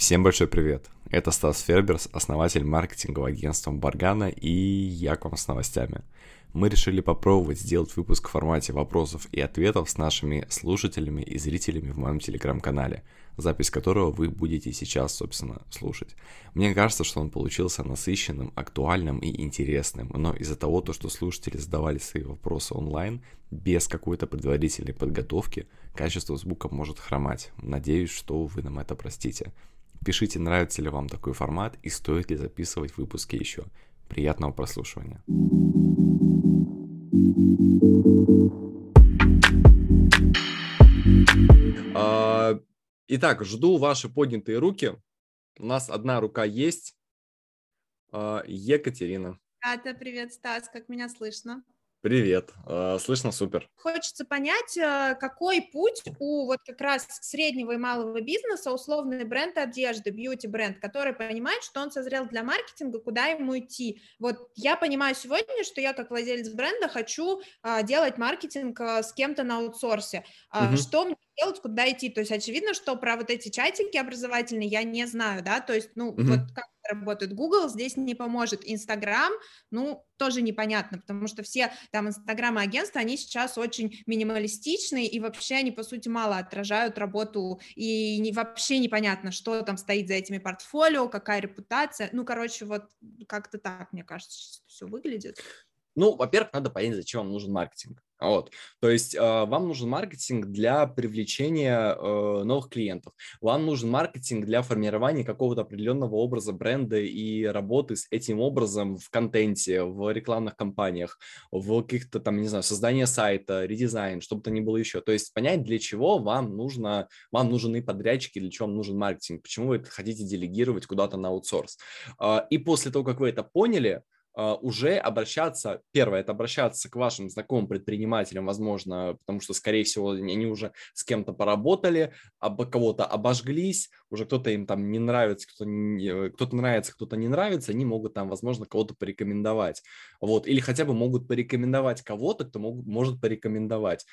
Всем большой привет! Это Стас Ферберс, основатель маркетингового агентства Баргана, и я к вам с новостями. Мы решили попробовать сделать выпуск в формате вопросов и ответов с нашими слушателями и зрителями в моем телеграм-канале, запись которого вы будете сейчас, собственно, слушать. Мне кажется, что он получился насыщенным, актуальным и интересным, но из-за того, то, что слушатели задавали свои вопросы онлайн, без какой-то предварительной подготовки, качество звука может хромать. Надеюсь, что вы нам это простите. Пишите, нравится ли вам такой формат и стоит ли записывать выпуски еще. Приятного прослушивания. А, итак, жду ваши поднятые руки. У нас одна рука есть. А, Екатерина. Катя, привет, Стас, как меня слышно? Привет, а, слышно супер. Хочется понять, э, какой путь у вот как раз среднего и малого бизнеса, условный бренд одежды, бьюти-бренд, который понимает, что он созрел для маркетинга, куда ему идти. Вот я понимаю сегодня, что я как владелец бренда хочу а, делать маркетинг а, с кем-то на аутсорсе. Угу. Что мне делать, куда идти? То есть очевидно, что про вот эти чатики образовательные я не знаю, да, то есть, ну, угу. вот как работает Google, здесь не поможет. Инстаграм, ну, тоже непонятно, потому что все там инстаграмы агентства, они сейчас очень минималистичные, и вообще они, по сути, мало отражают работу, и не, вообще непонятно, что там стоит за этими портфолио, какая репутация. Ну, короче, вот как-то так, мне кажется, все выглядит. Ну, во-первых, надо понять, зачем вам нужен маркетинг. Вот. То есть э, вам нужен маркетинг для привлечения э, новых клиентов. Вам нужен маркетинг для формирования какого-то определенного образа бренда и работы с этим образом в контенте, в рекламных кампаниях, в каких-то там, не знаю, создание сайта, редизайн, чтобы то ни было еще. То есть понять, для чего вам нужно, вам нужны подрядчики, для чего вам нужен маркетинг, почему вы это хотите делегировать куда-то на аутсорс. Э, и после того, как вы это поняли, уже обращаться, первое, это обращаться к вашим знакомым предпринимателям, возможно, потому что, скорее всего, они уже с кем-то поработали, об кого-то обожглись, уже кто-то им там не нравится, кто-то, не, кто-то нравится, кто-то не нравится, они могут там, возможно, кого-то порекомендовать. Вот, или хотя бы могут порекомендовать кого-то, кто мог, может порекомендовать.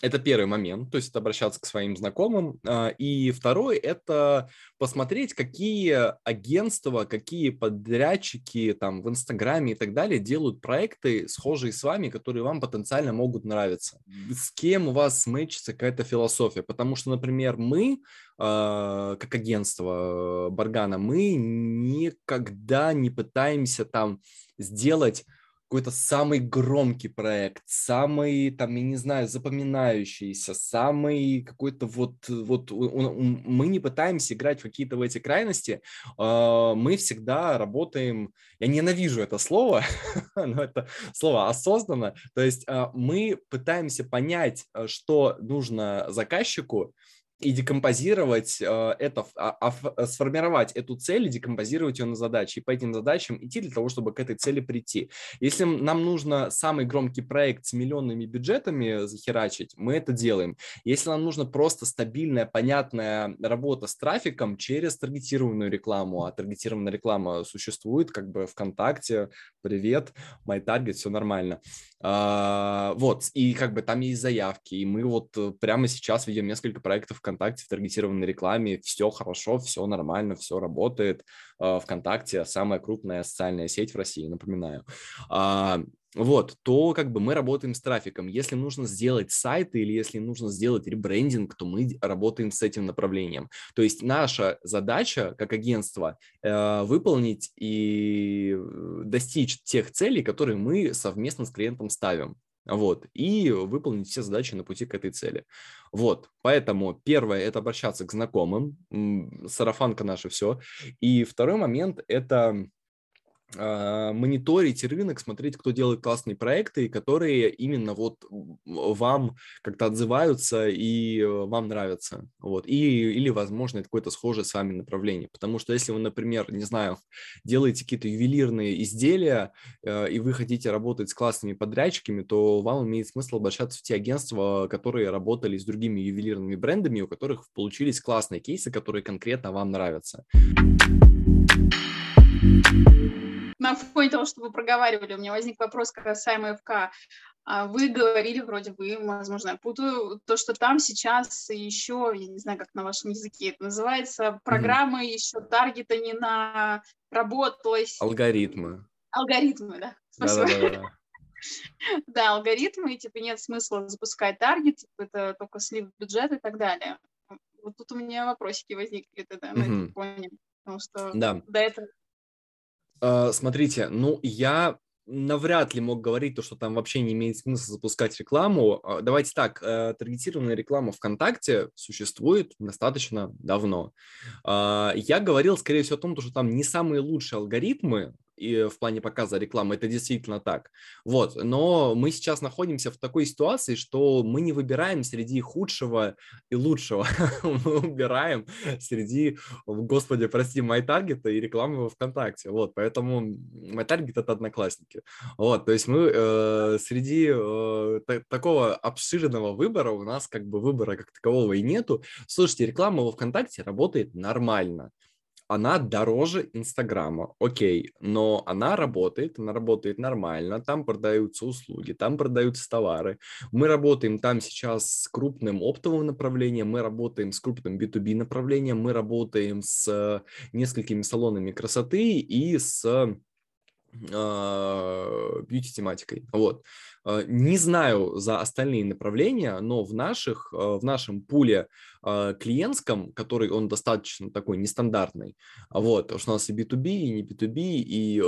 Это первый момент, то есть это обращаться к своим знакомым. А, и второй – это посмотреть, какие агентства, какие подрядчики там в Инстаграме и так далее делают проекты, схожие с вами, которые вам потенциально могут нравиться. С кем у вас мэчится какая-то философия. Потому что, например, мы, а, как агентство Баргана, мы никогда не пытаемся там сделать какой-то самый громкий проект, самый, там, я не знаю, запоминающийся, самый какой-то вот, вот мы не пытаемся играть в какие-то в эти крайности, а, мы всегда работаем, я ненавижу это слово, но это слово осознанно, то есть а, мы пытаемся понять, э, что нужно заказчику, и декомпозировать э, это, а, а, сформировать эту цель и декомпозировать ее на задачи, и по этим задачам идти для того, чтобы к этой цели прийти. Если нам нужно самый громкий проект с миллионными бюджетами захерачить, мы это делаем. Если нам нужно просто стабильная, понятная работа с трафиком через таргетированную рекламу, а таргетированная реклама существует, как бы ВКонтакте, привет, MyTarget, все нормально. А, вот, и как бы там есть заявки, и мы вот э, прямо сейчас ведем несколько проектов ВКонтакте в таргетированной рекламе, все хорошо, все нормально, все работает. А, ВКонтакте самая крупная социальная сеть в России, напоминаю. Вот, то как бы мы работаем с трафиком. Если нужно сделать сайты или если нужно сделать ребрендинг, то мы работаем с этим направлением. То есть наша задача как агентство э, выполнить и э, достичь тех целей, которые мы совместно с клиентом ставим. Вот, и выполнить все задачи на пути к этой цели. Вот, поэтому первое – это обращаться к знакомым, сарафанка наша все. И второй момент – это мониторить рынок, смотреть, кто делает классные проекты, которые именно вот вам как-то отзываются и э, вам нравятся. Вот. И, или, возможно, это какое-то схожее с вами направление. Потому что если вы, например, не знаю, делаете какие-то ювелирные изделия, э, и вы хотите работать с классными подрядчиками, то вам имеет смысл обращаться в те агентства, которые работали с другими ювелирными брендами, у которых получились классные кейсы, которые конкретно вам нравятся на фоне того, что вы проговаривали, у меня возник вопрос касаемо ФК. А вы говорили, вроде бы, возможно, я путаю, то, что там сейчас еще, я не знаю, как на вашем языке это называется, программы mm-hmm. еще таргета не на работалось. Алгоритмы. Алгоритмы, да. Спасибо. Да-да-да. Да, алгоритмы, типа нет смысла запускать таргет, типа, это только слив бюджета и так далее. Вот тут у меня вопросики возникли тогда на этом фоне, потому что до этого... Uh, смотрите, ну, я навряд ли мог говорить то, что там вообще не имеет смысла запускать рекламу. А, давайте так, э, таргетированная реклама ВКонтакте существует достаточно давно. А, я говорил, скорее всего, о том, что там не самые лучшие алгоритмы, и в плане показа рекламы, это действительно так. Вот, но мы сейчас находимся в такой ситуации, что мы не выбираем среди худшего и лучшего. мы выбираем среди, господи, прости, MyTarget и рекламы во ВКонтакте. Вот, поэтому MyTarget — это одноклассники. Вот, то есть мы э, среди э, такого обширного выбора у нас как бы выбора как такового и нету. Слушайте, реклама во ВКонтакте работает нормально она дороже Инстаграма, окей, но она работает, она работает нормально, там продаются услуги, там продаются товары. Мы работаем там сейчас с крупным оптовым направлением, мы работаем с крупным B2B направлением, мы работаем с несколькими салонами красоты и с а, бьюти-тематикой. Вот. А, не знаю за остальные направления, но в, наших, а, в нашем пуле клиентском, который он достаточно такой нестандартный, вот, потому что у нас и B2B, и не B2B, и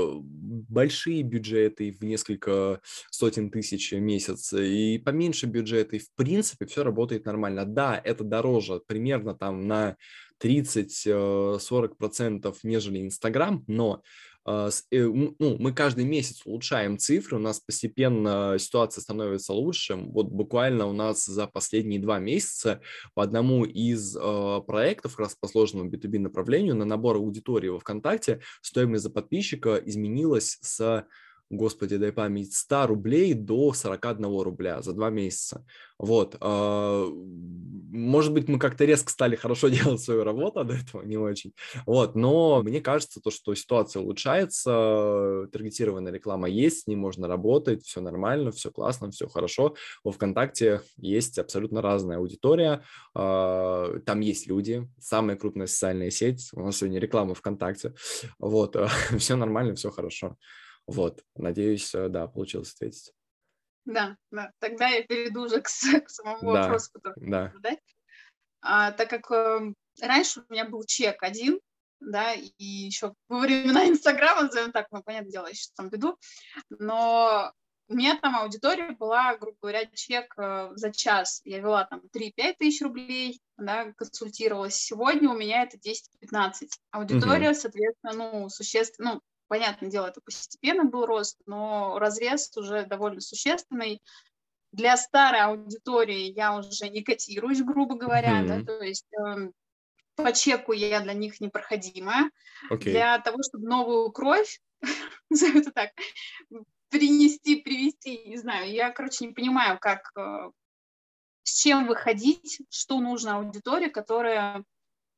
большие бюджеты в несколько сотен тысяч в месяц, и поменьше бюджеты, и в принципе все работает нормально. Да, это дороже примерно там на 30-40%, нежели Инстаграм, но э, ну, мы каждый месяц улучшаем цифры, у нас постепенно ситуация становится лучше. Вот буквально у нас за последние два месяца по одному из а, проектов, как раз по сложному B2B направлению, на набор аудитории во ВКонтакте стоимость за подписчика изменилась с господи, дай память, 100 рублей до 41 рубля за два месяца. Вот. А, может быть, мы как-то резко стали хорошо делать свою работу, а до этого не очень. Вот. Но мне кажется, то, что ситуация улучшается, таргетированная реклама есть, с ней можно работать, все нормально, все классно, все хорошо. Во ВКонтакте есть абсолютно разная аудитория, а, там есть люди, самая крупная социальная сеть, у нас сегодня реклама ВКонтакте. Вот. Все нормально, все хорошо. Вот, надеюсь, э, да, получилось ответить. Да, да. Тогда я перейду уже к, к самому да, вопросу, который да. задать. А, так как э, раньше у меня был чек один, да, и еще во времена Инстаграма, назовем так, ну, понятное дело, я сейчас там веду, но у меня там аудитория была, грубо говоря, чек э, за час. Я вела там 3-5 тысяч рублей, да, консультировалась. Сегодня у меня это 10-15. Аудитория, угу. соответственно, ну, существенно, ну, Понятное дело, это постепенно был рост, но разрез уже довольно существенный. Для старой аудитории я уже не котируюсь, грубо говоря, mm-hmm. да, то есть э, по чеку я для них непроходимая. Okay. Для того, чтобы новую кровь, назовем это так, принести, привести, не знаю, я, короче, не понимаю, как, э, с чем выходить, что нужно аудитории, которая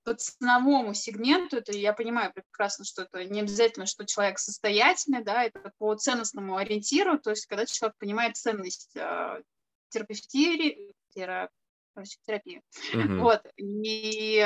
по ценовому сегменту, это я понимаю прекрасно, что это не обязательно, что человек состоятельный, да, это по ценностному ориентиру, то есть когда человек понимает ценность э, терапевтии, терапии, mm-hmm. вот, и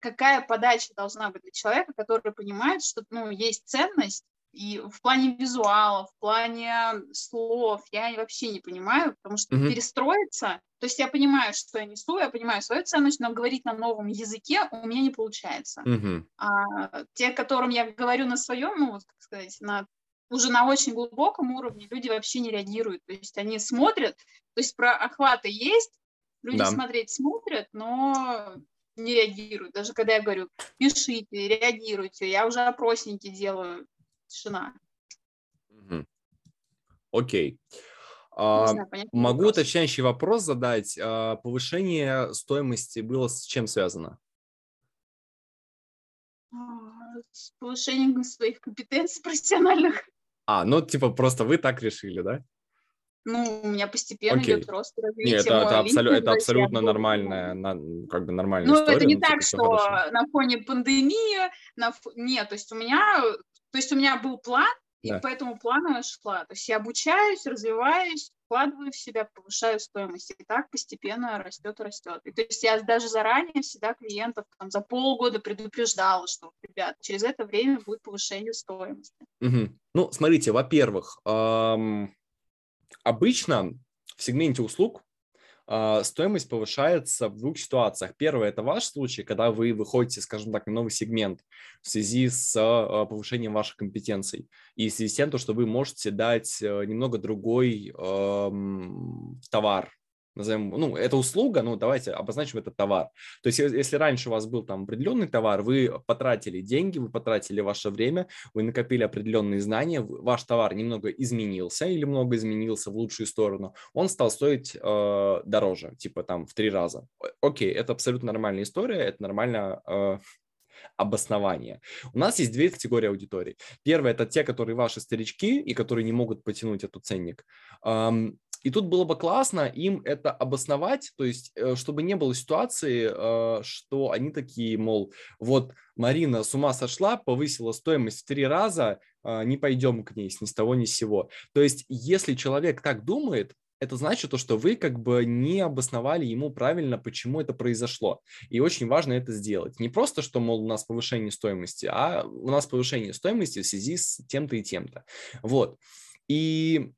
какая подача должна быть для человека, который понимает, что, ну, есть ценность, и в плане визуала, в плане слов я вообще не понимаю, потому что mm-hmm. перестроиться, то есть я понимаю, что я несу, я понимаю свою ценность, но говорить на новом языке у меня не получается. Mm-hmm. А, те, которым я говорю на своем, ну, вот, как сказать, на уже на очень глубоком уровне люди вообще не реагируют. То есть они смотрят, то есть про охваты есть, люди да. смотреть смотрят, но не реагируют. Даже когда я говорю, пишите, реагируйте, я уже опросники делаю, тишина. Окей. А, знаю, могу вопрос. уточняющий вопрос задать. А, повышение стоимости было с чем связано? А, с повышением своих компетенций профессиональных. А, ну типа просто вы так решили, да? Ну, у меня постепенно okay. идет рост развития. Нет, это, это, абсолю, это абсолютно нормальная, на, как бы нормальная ну, история. Ну, это не так, что хорошо. на фоне пандемии, на, нет, то есть у меня то есть у меня был план и да. по этому плану я шла. То есть я обучаюсь, развиваюсь, вкладываю в себя, повышаю стоимость. И так постепенно растет, растет. И то есть я даже заранее всегда клиентов там, за полгода предупреждала, что, ребят, через это время будет повышение стоимости. Угу. Ну, смотрите, во-первых, эм, обычно в сегменте услуг стоимость повышается в двух ситуациях. Первое – это ваш случай, когда вы выходите, скажем так, на новый сегмент в связи с а, повышением ваших компетенций и в связи с тем, что вы можете дать э, немного другой эм, товар, назовем, ну, это услуга, ну, давайте обозначим это товар. То есть, если раньше у вас был там определенный товар, вы потратили деньги, вы потратили ваше время, вы накопили определенные знания, ваш товар немного изменился или много изменился в лучшую сторону, он стал стоить э, дороже, типа там в три раза. Окей, это абсолютно нормальная история, это нормально э, обоснование. У нас есть две категории аудитории. Первая – это те, которые ваши старички и которые не могут потянуть этот ценник. И тут было бы классно им это обосновать, то есть, э, чтобы не было ситуации, э, что они такие, мол, вот Марина с ума сошла, повысила стоимость в три раза, а, не пойдем к ней ни с того ни с сего. То есть, если человек так думает, это значит то, что вы как бы не обосновали ему правильно, почему это произошло. И очень важно это сделать. Не просто, что, мол, у нас повышение стоимости, а у нас повышение стоимости в связи с тем-то и тем-то. Вот. И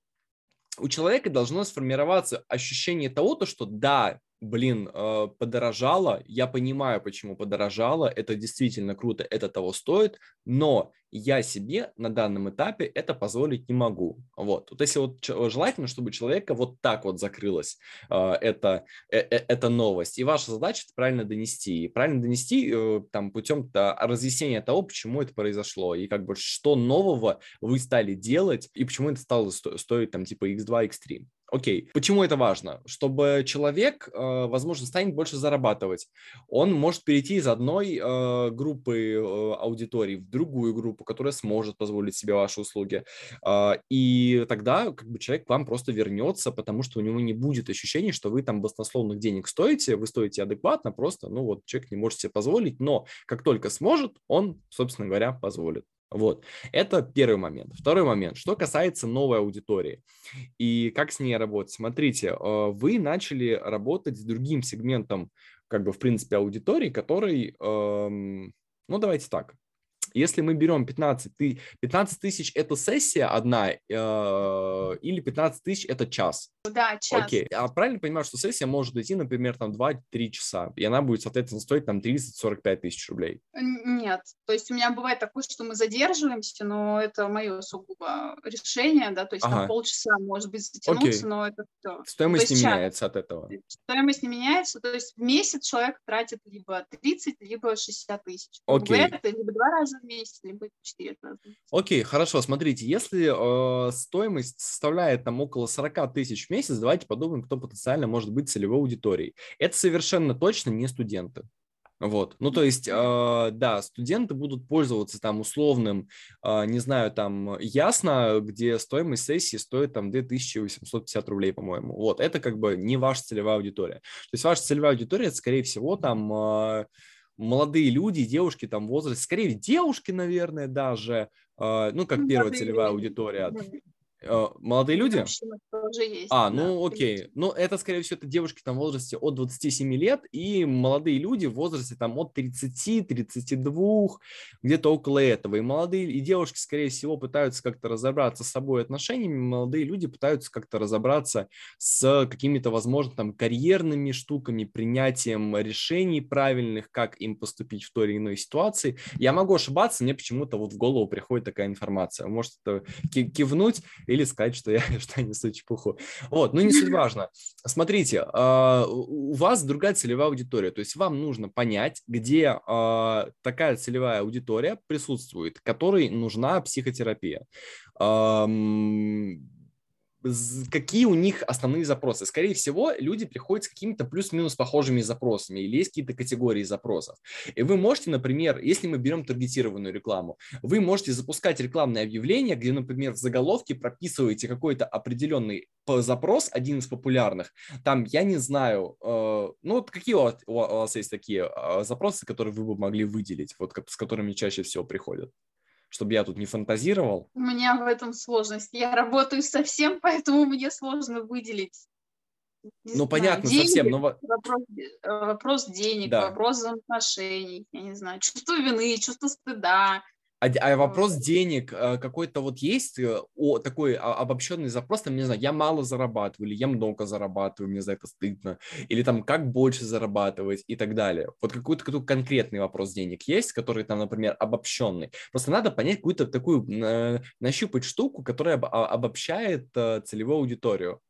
у человека должно сформироваться ощущение того, то, что да, блин, э, подорожало, я понимаю, почему подорожало, это действительно круто, это того стоит, но я себе на данном этапе это позволить не могу. Вот. Вот если вот желательно, чтобы человека вот так вот закрылась э, эта, э, эта новость. И ваша задача это правильно донести. И правильно донести там путем разъяснения того, почему это произошло. И как бы что нового вы стали делать и почему это стало сто- стоить там типа x2, x3. Окей, почему это важно? Чтобы человек, э, возможно, станет больше зарабатывать. Он может перейти из одной э, группы э, аудитории в другую группу, которая сможет позволить себе ваши услуги. И тогда как бы человек к вам просто вернется, потому что у него не будет ощущения, что вы там баснословных денег стоите, вы стоите адекватно, просто, ну вот, человек не может себе позволить, но как только сможет, он, собственно говоря, позволит. Вот, это первый момент. Второй момент, что касается новой аудитории и как с ней работать. Смотрите, э, вы начали работать с другим сегментом, как бы, в принципе, аудитории, который, эм, ну, давайте так, если мы берем 15 тысяч, 15 тысяч это сессия одна э, или 15 тысяч это час? Да, час. Окей, а правильно понимаю, что сессия может идти, например, там 2-3 часа, и она будет, соответственно, стоить там 30-45 тысяч рублей? Нет, то есть у меня бывает такое, что мы задерживаемся, но это мое сугубо решение, да, то есть ага. там полчаса может быть затянуться, Окей. но это все. Стоимость не час. меняется от этого? Стоимость не меняется, то есть в месяц человек тратит либо 30, либо 60 тысяч. Окей. Либо это, либо два раза месяц, либо 4 раза. Окей, хорошо, смотрите, если э, стоимость составляет там около 40 тысяч в месяц, давайте подумаем, кто потенциально может быть целевой аудиторией. Это совершенно точно не студенты. Вот, ну то есть, э, да, студенты будут пользоваться там условным, э, не знаю, там ясно, где стоимость сессии стоит там 2850 рублей, по-моему. Вот, это как бы не ваша целевая аудитория. То есть ваша целевая аудитория, это, скорее всего, там э, молодые люди, девушки там в возрасте, скорее девушки, наверное, даже, э, ну, как ну, первая целевая аудитория. Э, молодые люди? Тоже есть, а, ну да, окей. Ну, это, скорее всего, это девушки там в возрасте от 27 лет и молодые люди в возрасте там от 30, 32, где-то около этого. И молодые, и девушки, скорее всего, пытаются как-то разобраться с собой отношениями, молодые люди пытаются как-то разобраться с какими-то, возможно, там карьерными штуками, принятием решений правильных, как им поступить в той или иной ситуации. Я могу ошибаться, мне почему-то вот в голову приходит такая информация. Может кивнуть или сказать, что я, что я несу чепуху. Вот, ну не суть важно. Смотрите, э, у вас другая целевая аудитория, то есть вам нужно понять, где э, такая целевая аудитория присутствует, которой нужна психотерапия какие у них основные запросы. Скорее всего, люди приходят с какими-то плюс-минус похожими запросами или есть какие-то категории запросов. И вы можете, например, если мы берем таргетированную рекламу, вы можете запускать рекламное объявление, где, например, в заголовке прописываете какой-то определенный запрос, один из популярных. Там, я не знаю, э, ну вот какие у вас, у вас есть такие э, запросы, которые вы бы могли выделить, вот с которыми чаще всего приходят? Чтобы я тут не фантазировал. У меня в этом сложность. Я работаю совсем, поэтому мне сложно выделить. Не ну, знаю, понятно, деньги, совсем. Но... Вопрос, э, вопрос денег, да. вопрос взаимоотношений, я не знаю, чувство вины, чувство стыда, а, а вопрос денег э, какой-то вот есть э, о, такой обобщенный запрос, там, не знаю, я мало зарабатываю, или я много зарабатываю, мне за это стыдно, или там как больше зарабатывать и так далее. Вот какой-то, какой конкретный вопрос денег есть, который там, например, обобщенный. Просто надо понять какую-то такую, э, нащупать штуку, которая а, обобщает целевую аудиторию.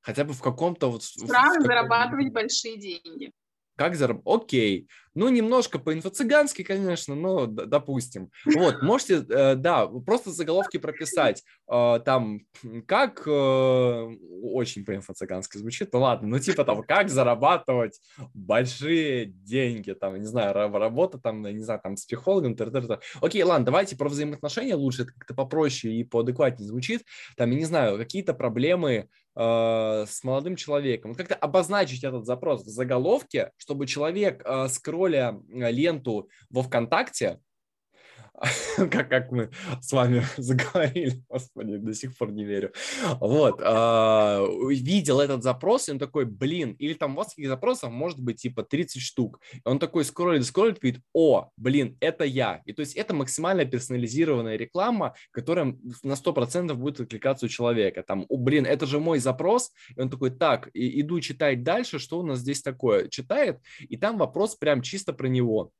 Хотя бы в каком-то вот... Странно зарабатывать большие деньги. Как заработать? Окей. Ну, немножко по-инфо-цыгански, конечно, но допустим. Вот, можете, э, да, просто заголовки прописать. Э, там, как, э, очень по-инфо-цыгански звучит, ну ладно, ну типа там, как зарабатывать большие деньги, там, не знаю, работа там, не знаю, там, с психологом, т -т -т. Окей, ладно, давайте про взаимоотношения лучше, это как-то попроще и поадекватнее звучит. Там, я не знаю, какие-то проблемы с молодым человеком. Как-то обозначить этот запрос в заголовке, чтобы человек, скролля ленту во ВКонтакте, как, как мы с вами заговорили, господи, до сих пор не верю. Вот, э, видел этот запрос, и он такой, блин, или там у вас таких запросов может быть типа 30 штук. И он такой скроллит, скроллит, говорит, о, блин, это я. И то есть это максимально персонализированная реклама, которая на 100% будет откликаться у человека. Там, о, блин, это же мой запрос. И он такой, так, и, иду читать дальше, что у нас здесь такое. Читает, и там вопрос прям чисто про него.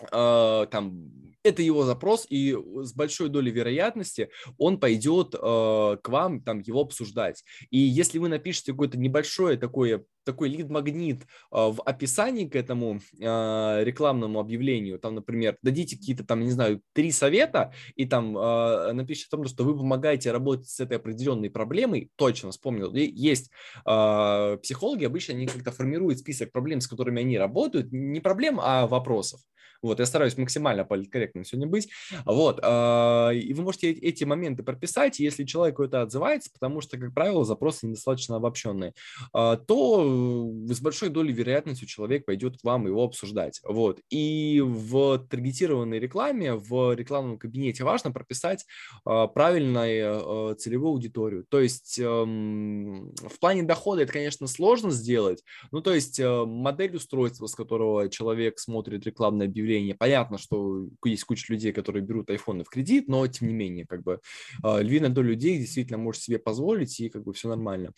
Uh, там это его запрос, и с большой долей вероятности он пойдет э, к вам там его обсуждать. И если вы напишете какое-то небольшое такое такой лид-магнит э, в описании к этому э, рекламному объявлению, там, например, дадите какие-то там, не знаю, три совета и там э, напишите о том, что вы помогаете работать с этой определенной проблемой, точно вспомнил, есть психологи, обычно они как-то формируют список проблем, с которыми они работают, не проблем, а вопросов. Вот, я стараюсь максимально политкорректным сегодня быть. Вот, и вы можете эти моменты прописать, если человек это отзывается, потому что, как правило, запросы недостаточно обобщенные, то с большой долей вероятности человек пойдет к вам его обсуждать. Вот, и в таргетированной рекламе, в рекламном кабинете важно прописать э, правильную целевую аудиторию. То есть эм, в плане дохода это, конечно, сложно сделать, ну, то есть модель устройства, с которого человек смотрит рекламное объявление. Понятно, что есть куча людей, которые берут айфоны в кредит, но тем не менее, как бы львиная доля людей действительно может себе позволить, и как бы все нормально.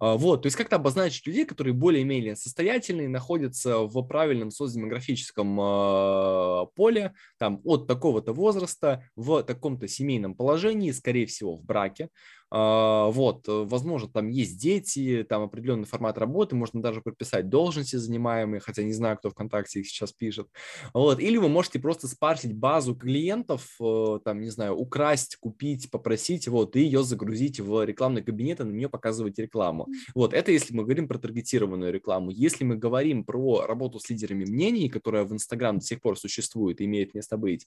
А, вот, то есть как-то обозначить людей, которые более-менее состоятельные, находятся в правильном социодемографическом а, поле, там, от такого-то возраста, в таком-то семейном положении, скорее всего, в браке, вот, э, возможно, там есть дети, там определенный формат работы, можно даже прописать должности занимаемые, хотя не знаю, кто ВКонтакте их сейчас пишет. Вот, или вы можете просто спарсить базу клиентов, э, там, не знаю, украсть, купить, попросить, вот, и ее загрузить в рекламный кабинет и на нее показывать рекламу. Вот, это если мы говорим про таргетированную рекламу. Если мы говорим про работу с лидерами мнений, которая в Инстаграм до сих пор существует и имеет место быть,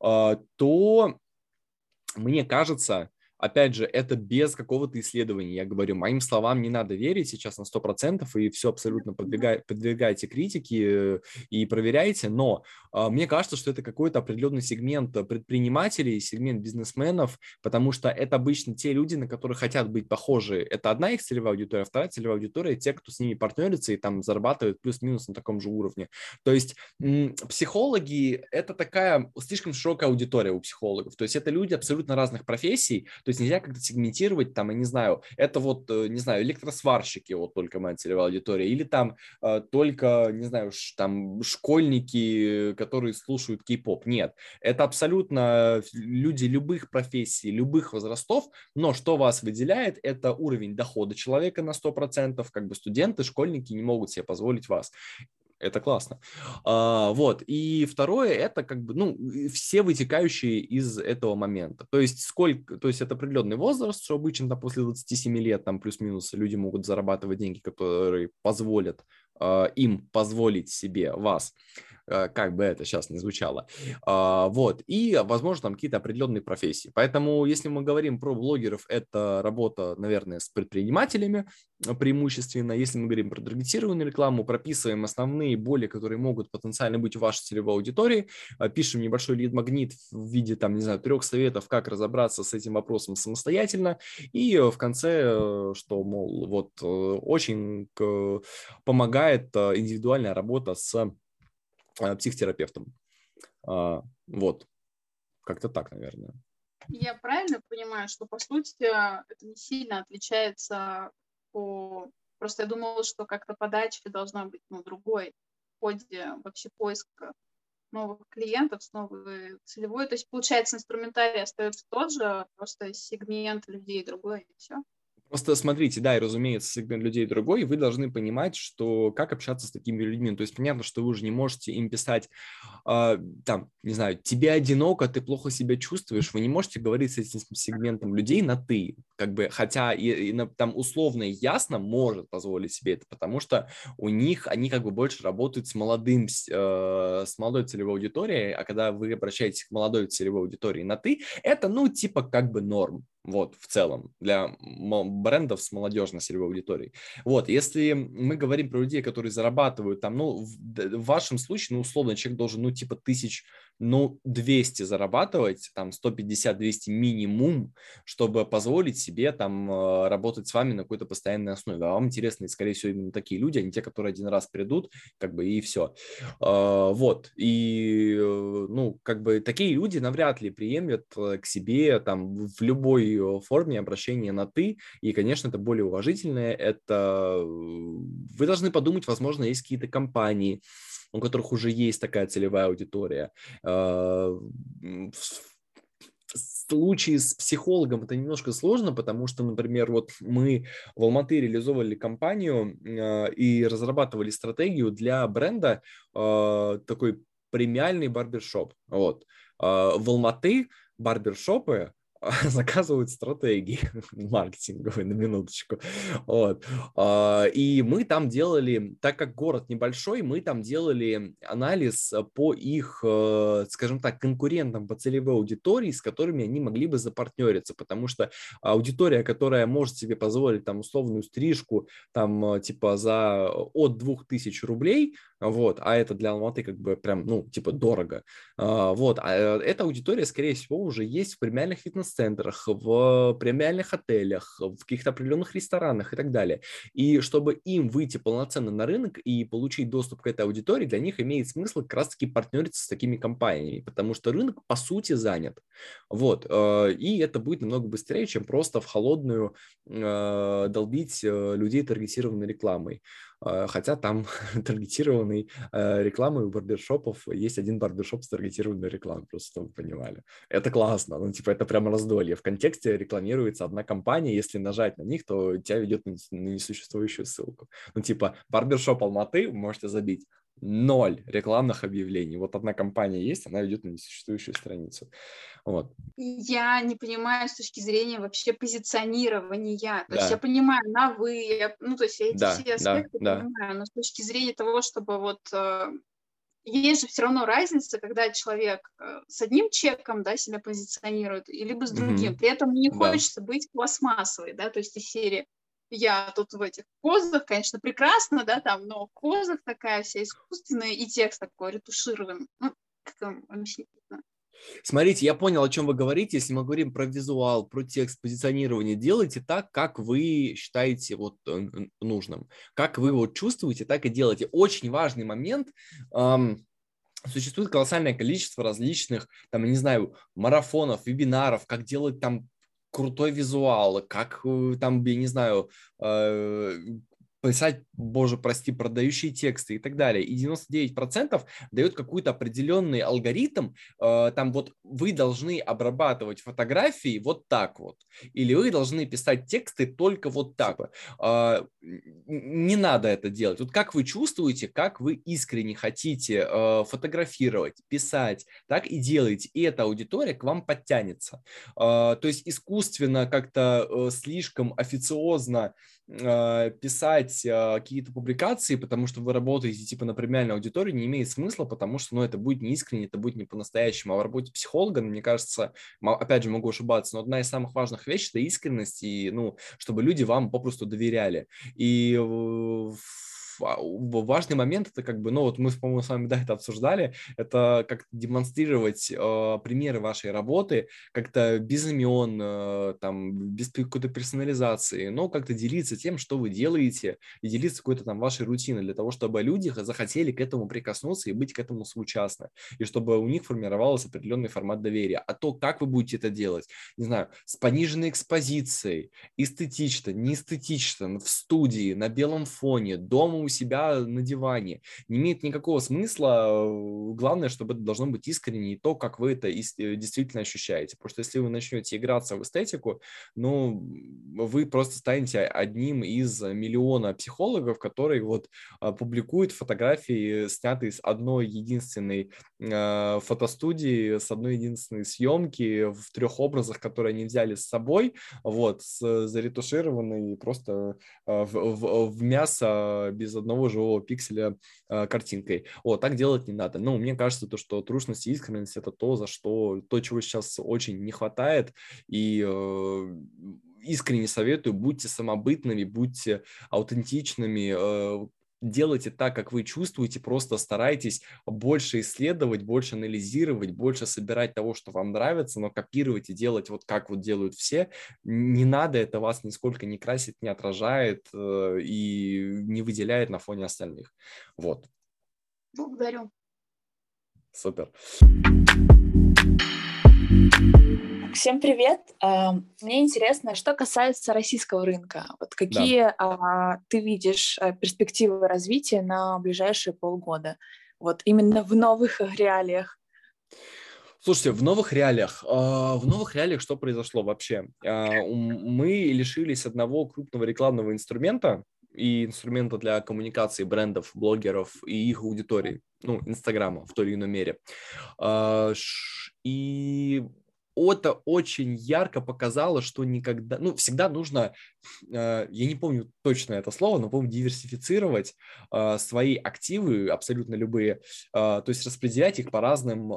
а, то мне кажется, опять же, это без какого-то исследования, я говорю, моим словам не надо верить сейчас на 100% и все абсолютно подвигай, подвигайте критики и проверяйте, но э, мне кажется, что это какой-то определенный сегмент предпринимателей, сегмент бизнесменов, потому что это обычно те люди, на которых хотят быть похожи. Это одна их целевая аудитория, а вторая целевая аудитория – те, кто с ними партнерится и там зарабатывает плюс-минус на таком же уровне. То есть психологи – это такая слишком широкая аудитория у психологов, то есть это люди абсолютно разных профессий, то есть нельзя как-то сегментировать, там, я не знаю, это вот, э, не знаю, электросварщики, вот только моя целевая аудитория, или там э, только, не знаю, ш, там школьники, которые слушают кей-поп. Нет, это абсолютно люди любых профессий, любых возрастов, но что вас выделяет, это уровень дохода человека на 100%, как бы студенты, школьники не могут себе позволить вас это классно. А, вот. И второе, это как бы, ну, все вытекающие из этого момента. То есть сколько, то есть это определенный возраст, что обычно там, после 27 лет, там плюс-минус люди могут зарабатывать деньги, которые позволят а, им позволить себе вас как бы это сейчас не звучало. А, вот, и, возможно, там какие-то определенные профессии. Поэтому, если мы говорим про блогеров, это работа, наверное, с предпринимателями преимущественно. Если мы говорим про таргетированную рекламу, прописываем основные боли, которые могут потенциально быть у вашей целевой аудитории, пишем небольшой лид-магнит в виде, там, не знаю, трех советов, как разобраться с этим вопросом самостоятельно, и в конце, что, мол, вот, очень помогает индивидуальная работа с Э, психотерапевтом. А, вот, как-то так, наверное. Я правильно понимаю, что, по сути, это не сильно отличается по... Просто я думала, что как-то подача должна быть ну, другой в ходе вообще поиска новых клиентов с новой целевой. То есть, получается, инструментарий остается тот же, просто сегмент людей другой, и все. Просто смотрите, да, и разумеется, сегмент людей другой, и вы должны понимать, что как общаться с такими людьми. То есть понятно, что вы уже не можете им писать, э, там, не знаю, тебе одиноко, ты плохо себя чувствуешь. Вы не можете говорить с этим сегментом людей на ты, как бы, хотя и, и там условно и ясно может позволить себе это, потому что у них они как бы больше работают с молодым, э, с молодой целевой аудиторией, а когда вы обращаетесь к молодой целевой аудитории на ты, это, ну, типа как бы норм вот, в целом, для брендов с молодежной целевой аудиторией. Вот, если мы говорим про людей, которые зарабатывают там, ну, в, в вашем случае, ну, условно, человек должен, ну, типа тысяч ну, 200 зарабатывать, там, 150-200 минимум, чтобы позволить себе там э, работать с вами на какой-то постоянной основе. А вам интересны, скорее всего, именно такие люди, а не те, которые один раз придут, как бы, и все. А, вот, и, э, ну, как бы, такие люди навряд ли приемлют э, к себе там в любой форме обращения на «ты», и, конечно, это более уважительное, это вы должны подумать, возможно, есть какие-то компании, у которых уже есть такая целевая аудитория. А, в случае с психологом это немножко сложно, потому что, например, вот мы в Алматы реализовывали компанию а, и разрабатывали стратегию для бренда а, такой премиальный барбершоп. Вот. В Алматы барбершопы заказывают стратегии маркетинговые, на минуточку. Вот. А, и мы там делали, так как город небольшой, мы там делали анализ по их, э, скажем так, конкурентам по целевой аудитории, с которыми они могли бы запартнериться, потому что аудитория, которая может себе позволить там условную стрижку, там э, типа за от 2000 рублей, вот, а это для Алматы как бы прям, ну, типа дорого, а, вот, а э, эта аудитория, скорее всего, уже есть в премиальных фитнес-центрах, в премиальных отелях, в каких-то определенных ресторанах и так далее, и чтобы им выйти полноценно на рынок и получить доступ к этой аудитории, для них имеет смысл как раз-таки партнериться с такими компаниями, потому что рынок, по сути, занят, вот, э, и это будет намного быстрее, чем просто в холодную э, долбить людей таргетированной рекламой, хотя там таргетированной э, рекламой у барбершопов есть один барбершоп с таргетированной рекламой, просто чтобы вы понимали. Это классно, ну, типа, это прямо раздолье. В контексте рекламируется одна компания, если нажать на них, то тебя ведет на несуществующую ссылку. Ну, типа, барбершоп Алматы, можете забить ноль рекламных объявлений. Вот одна компания есть, она ведет на несуществующую страницу. Вот. Я не понимаю с точки зрения вообще позиционирования. То да. есть я понимаю на вы, ну то есть я эти да, все аспекты да, понимаю, да. но с точки зрения того, чтобы вот э, есть же все равно разница, когда человек э, с одним чеком, да, себя позиционирует, и либо с другим. Mm-hmm. При этом не да. хочется быть пластмассовой, да, то есть из серии я тут в этих позах, конечно, прекрасно, да, там, но позах такая вся искусственная, и текст такой ретушированный. Ну, как вообще Смотрите, я понял, о чем вы говорите. Если мы говорим про визуал, про текст, позиционирование, делайте так, как вы считаете вот нужным. Как вы вот чувствуете, так и делайте. Очень важный момент. Эм, существует колоссальное количество различных, там, не знаю, марафонов, вебинаров, как делать там крутой визуал, как э, там, я не знаю, э, писать, боже, прости, продающие тексты и так далее. И 99% дает какой-то определенный алгоритм, э, там вот вы должны обрабатывать фотографии вот так вот, или вы должны писать тексты только вот так. А, не надо это делать. Вот как вы чувствуете, как вы искренне хотите а, фотографировать, писать, так и делайте, и эта аудитория к вам подтянется. А, то есть искусственно как-то э, слишком официозно писать какие-то публикации, потому что вы работаете типа на премиальной аудитории, не имеет смысла, потому что ну, это будет не искренне, это будет не по-настоящему. А в работе психолога, мне кажется, опять же, могу ошибаться, но одна из самых важных вещей – это искренность, и, ну, чтобы люди вам попросту доверяли. И а, важный момент это как бы, ну вот мы, по-моему, с вами да, это обсуждали, это как демонстрировать э, примеры вашей работы, как-то без имен, э, там, без какой-то персонализации, но как-то делиться тем, что вы делаете, и делиться какой-то там вашей рутиной для того, чтобы люди захотели к этому прикоснуться и быть к этому соучастны, и чтобы у них формировался определенный формат доверия. А то, как вы будете это делать, не знаю, с пониженной экспозицией, эстетично, не эстетично, в студии, на белом фоне, дома у себя на диване. Не имеет никакого смысла. Главное, чтобы это должно быть искренне и то, как вы это э, действительно ощущаете. Потому что если вы начнете играться в эстетику, ну, вы просто станете одним из миллиона психологов, которые вот а, публикуют фотографии, снятые с одной единственной э, фотостудии, с одной единственной съемки в трех образах, которые они взяли с собой, вот, с, заретушированной просто э, в, в, в мясо без одного живого пикселя э, картинкой. Вот, так делать не надо. Ну, мне кажется, то, что трушность и искренность – это то, за что, то, чего сейчас очень не хватает, и э, искренне советую, будьте самобытными, будьте аутентичными, э, делайте так, как вы чувствуете, просто старайтесь больше исследовать, больше анализировать, больше собирать того, что вам нравится, но копировать и делать вот как вот делают все. Не надо, это вас нисколько не красит, не отражает э, и не выделяет на фоне остальных. Вот. Благодарю. Супер. Всем привет. А, мне интересно, что касается российского рынка. Вот какие да. ты видишь э, перспективы развития на ближайшие полгода? Вот именно в новых реалиях. Слушайте, в новых реалиях, а, в новых реалиях что произошло вообще? А, мы лишились одного крупного рекламного инструмента и инструмента для коммуникации брендов, блогеров и их аудитории, ну, Инстаграма в той или иной мере. И это очень ярко показало, что никогда, ну, всегда нужно, я не помню точно это слово, но помню, диверсифицировать э, свои активы, абсолютно любые, э, то есть распределять их по разным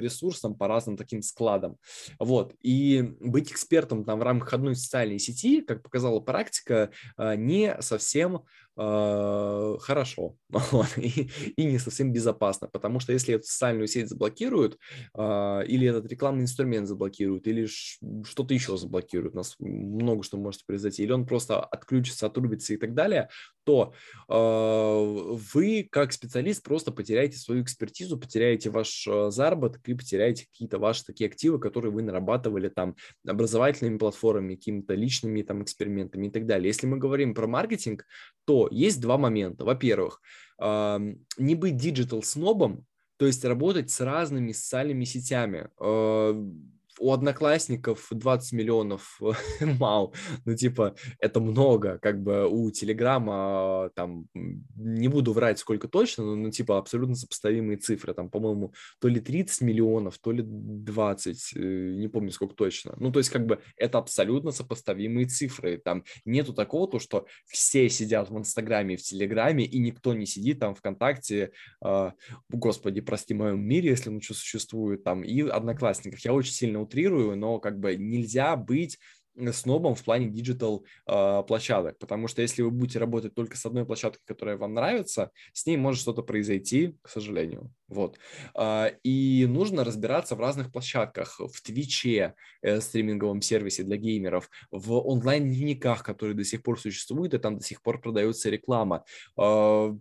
ресурсам, по разным таким складам. Вот. И быть экспертом там в рамках одной социальной сети, как показала практика, не совсем э, хорошо вот, и, и не совсем безопасно, потому что если эту социальную сеть заблокируют, э, или этот рекламный инструмент заблокируют, или что-то еще заблокируют, нас много что может произойти, или он просто отключится, отрубится и так далее, то э, вы как специалист просто потеряете свою экспертизу, потеряете ваш э, заработок и потеряете какие-то ваши такие активы, которые вы нарабатывали там образовательными платформами, какими-то личными там экспериментами и так далее. Если мы говорим про маркетинг, то есть два момента. Во-первых, э, не быть digital-снобом, то есть работать с разными социальными сетями. Э, у одноклассников 20 миллионов мало, ну типа это много, как бы у Телеграма там, не буду врать сколько точно, но ну типа абсолютно сопоставимые цифры, там по-моему то ли 30 миллионов, то ли 20, э, не помню сколько точно, ну то есть как бы это абсолютно сопоставимые цифры, там нету такого, то что все сидят в Инстаграме и в Телеграме и никто не сидит там ВКонтакте, э, господи, прости, в моем мире, если он еще существует, там и Одноклассниках, я очень сильно утрирую, но как бы нельзя быть снобом в плане digital э, площадок, потому что если вы будете работать только с одной площадкой, которая вам нравится, с ней может что-то произойти, к сожалению. Вот. Э, и нужно разбираться в разных площадках, в Твиче, э, стриминговом сервисе для геймеров, в онлайн-дневниках, которые до сих пор существуют, и там до сих пор продается реклама. Э,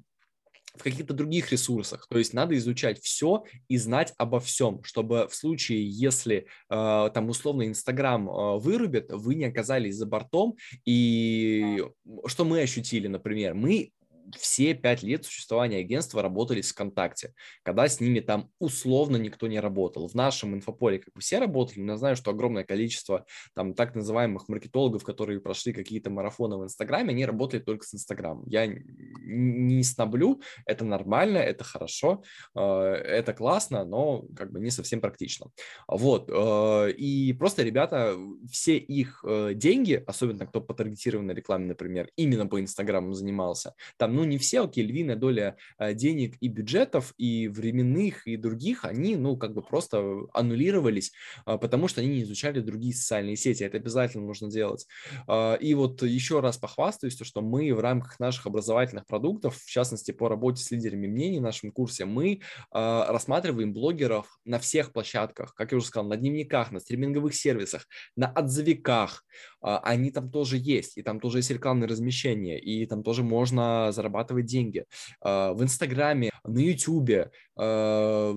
в каких-то других ресурсах. То есть надо изучать все и знать обо всем, чтобы в случае, если э, там условно Инстаграм э, вырубят, вы не оказались за бортом. И что мы ощутили, например, мы все пять лет существования агентства работали с ВКонтакте, когда с ними там условно никто не работал. В нашем инфополе как бы все работали, но я знаю, что огромное количество там так называемых маркетологов, которые прошли какие-то марафоны в Инстаграме, они работали только с Инстаграмом. Я не сноблю, это нормально, это хорошо, э, это классно, но как бы не совсем практично. Вот, э, и просто ребята, все их э, деньги, особенно кто по таргетированной рекламе, например, именно по Инстаграму занимался, там, ну, не все, окей, львиная доля э, денег и бюджетов, и временных, и других, они, ну, как бы просто аннулировались, э, потому что они не изучали другие социальные сети. Это обязательно нужно делать. Э, и вот еще раз похвастаюсь, то, что мы в рамках наших образовательных продуктов, в частности, по работе с лидерами мнений в нашем курсе, мы рассматриваем блогеров на всех площадках, как я уже сказал, на дневниках, на стриминговых сервисах, на отзывиках, они там тоже есть, и там тоже есть рекламное размещение, и там тоже можно зарабатывать деньги. А, в Инстаграме, на Ютубе а,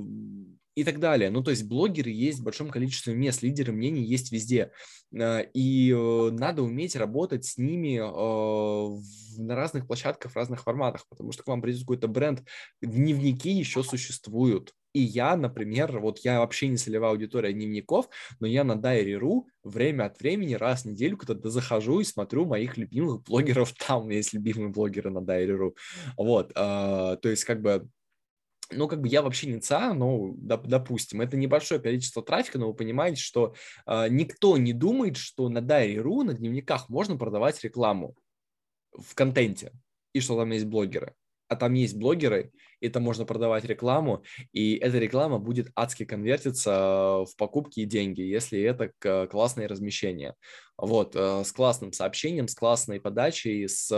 и так далее. Ну, то есть блогеры есть в большом количестве мест, лидеры мнений есть везде. А, и э, надо уметь работать с ними на разных площадках, в разных форматах, потому что к вам придет какой-то бренд, дневники еще существуют. И я, например, вот я вообще не целевая аудитория дневников, но я на Дайри.ру время от времени, раз в неделю куда-то захожу и смотрю моих любимых блогеров там. У меня есть любимые блогеры на Дайри.ру. Вот, э, то есть как бы ну, как бы я вообще не ЦА, но, допустим, это небольшое количество трафика, но вы понимаете, что э, никто не думает, что на Дайри.ру, на дневниках можно продавать рекламу в контенте, и что там есть блогеры а там есть блогеры, и там можно продавать рекламу, и эта реклама будет адски конвертиться в покупки и деньги, если это классное размещение. Вот, э, с классным сообщением, с классной подачей, с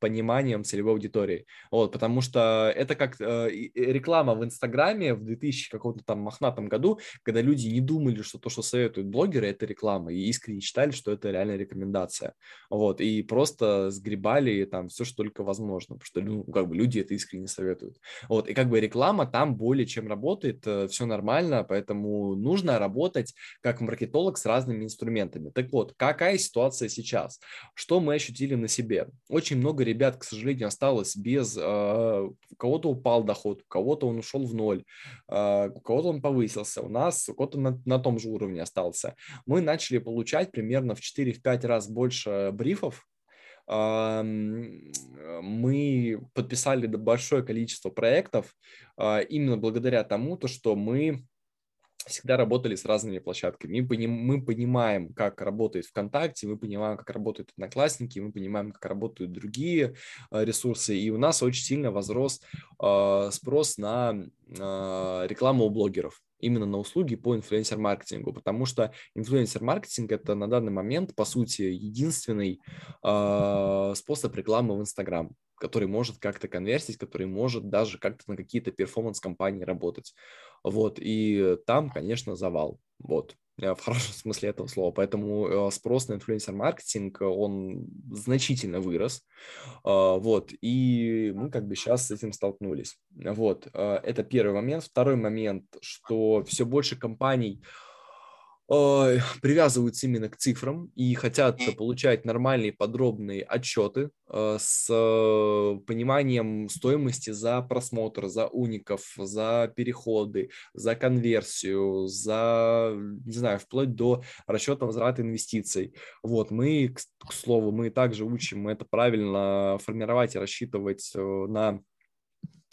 пониманием целевой аудитории. Вот, потому что это как э, реклама в Инстаграме в 2000 каком-то там мохнатом году, когда люди не думали, что то, что советуют блогеры, это реклама, и искренне считали, что это реальная рекомендация. Вот, и просто сгребали там все, что только возможно, потому что, ну, как бы люди это искренне советуют. Вот, и как бы реклама там более чем работает, все нормально, поэтому нужно работать как маркетолог с разными инструментами. Так вот, как какая ситуация сейчас? Что мы ощутили на себе? Очень много ребят, к сожалению, осталось без... Э, у кого-то упал доход, у кого-то он ушел в ноль, э, у кого-то он повысился, у нас у кого-то на, на том же уровне остался. Мы начали получать примерно в 4-5 раз больше брифов, мы подписали большое количество проектов а, именно благодаря тому, то, что мы всегда работали с разными площадками. Мы, поним, мы понимаем, как работает ВКонтакте, мы понимаем, как работают Одноклассники, мы понимаем, как работают другие э, ресурсы, и у нас очень сильно возрос э, спрос на э, рекламу у блогеров именно на услуги по инфлюенсер-маркетингу, потому что инфлюенсер-маркетинг это на данный момент, по сути, единственный э, способ рекламы в Инстаграм который может как-то конверсить, который может даже как-то на какие-то перформанс-компании работать. Вот, и там, конечно, завал. Вот, э, в хорошем смысле этого слова. Поэтому э, спрос на инфлюенсер-маркетинг, он значительно вырос. А, вот, и мы как бы сейчас с этим столкнулись. Вот, э, это первый момент. Второй момент, что все больше компаний привязываются именно к цифрам и хотят получать нормальные подробные отчеты э, с пониманием стоимости за просмотр, за уников, за переходы, за конверсию, за, не знаю, вплоть до расчета возврата инвестиций. Вот, мы, к слову, мы также учим это правильно формировать и рассчитывать э, на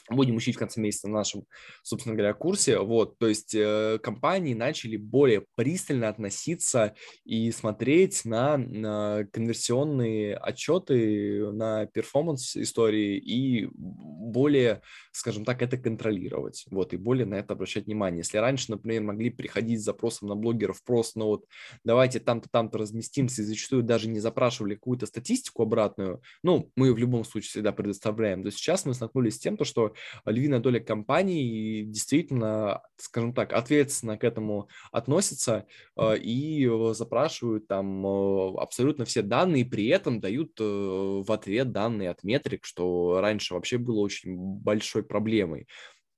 будем учить в конце месяца на нашем, собственно говоря, курсе. Вот, то есть э, компании начали более пристально относиться и смотреть на, на конверсионные отчеты, на перформанс истории и более, скажем так, это контролировать. Вот, и более на это обращать внимание. Если раньше, например, могли приходить с запросом на блогеров просто, ну вот, давайте там-то, там-то разместимся, и зачастую даже не запрашивали какую-то статистику обратную, ну, мы в любом случае всегда предоставляем, то сейчас мы столкнулись с тем, то, что львиная доля компаний действительно, скажем так, ответственно к этому относятся э, и запрашивают там э, абсолютно все данные, при этом дают э, в ответ данные от метрик, что раньше вообще было очень большой проблемой.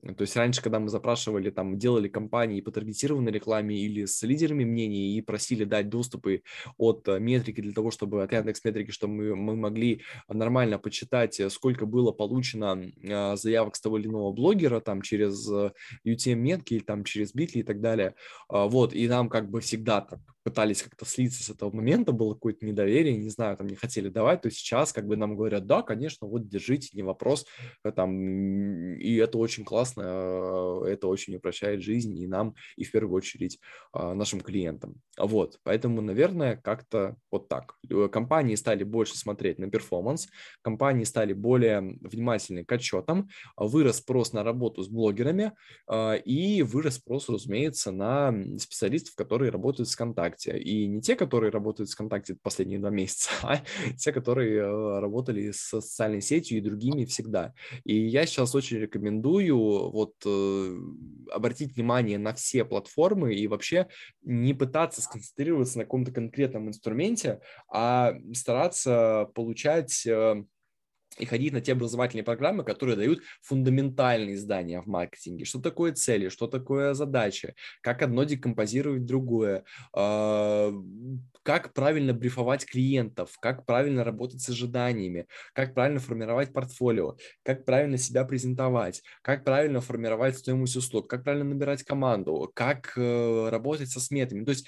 То есть раньше, когда мы запрашивали, там, делали кампании по таргетированной рекламе или с лидерами мнений и просили дать доступы от э, метрики для того, чтобы от Яндекс метрики, чтобы мы, мы могли нормально почитать, э, сколько было получено э, заявок с того или иного блогера, там, через UTM-метки или там через Bitly и так далее. А, вот, и нам как бы всегда так пытались как-то слиться с этого момента, было какое-то недоверие, не знаю, там не хотели давать, то сейчас как бы нам говорят, да, конечно, вот держите, не вопрос, э, там, и это очень классно, э, это очень упрощает жизнь и нам, и в первую очередь а, нашим клиентам. Вот, поэтому, наверное, как-то вот так. Компании стали больше смотреть на перформанс, компании стали более внимательны к отчетам, вырос спрос на работу с блогерами а, и вырос спрос, разумеется, на специалистов, которые работают с ВКонтакте ВКонтакте. И не те, которые работают с ВКонтакте последние два месяца, а те, которые э, работали с социальной сетью и другими всегда. И я сейчас очень рекомендую вот э, обратить внимание на все платформы и вообще не пытаться сконцентрироваться на каком-то конкретном инструменте, а стараться получать э, и ходить на те образовательные программы, которые дают фундаментальные знания в маркетинге. Что такое цели, что такое задачи, как одно декомпозировать другое, а, как правильно брифовать клиентов, как правильно работать с ожиданиями, как правильно формировать портфолио, как правильно себя презентовать, как правильно формировать стоимость услуг, как правильно набирать команду, как э, работать со сметами. То есть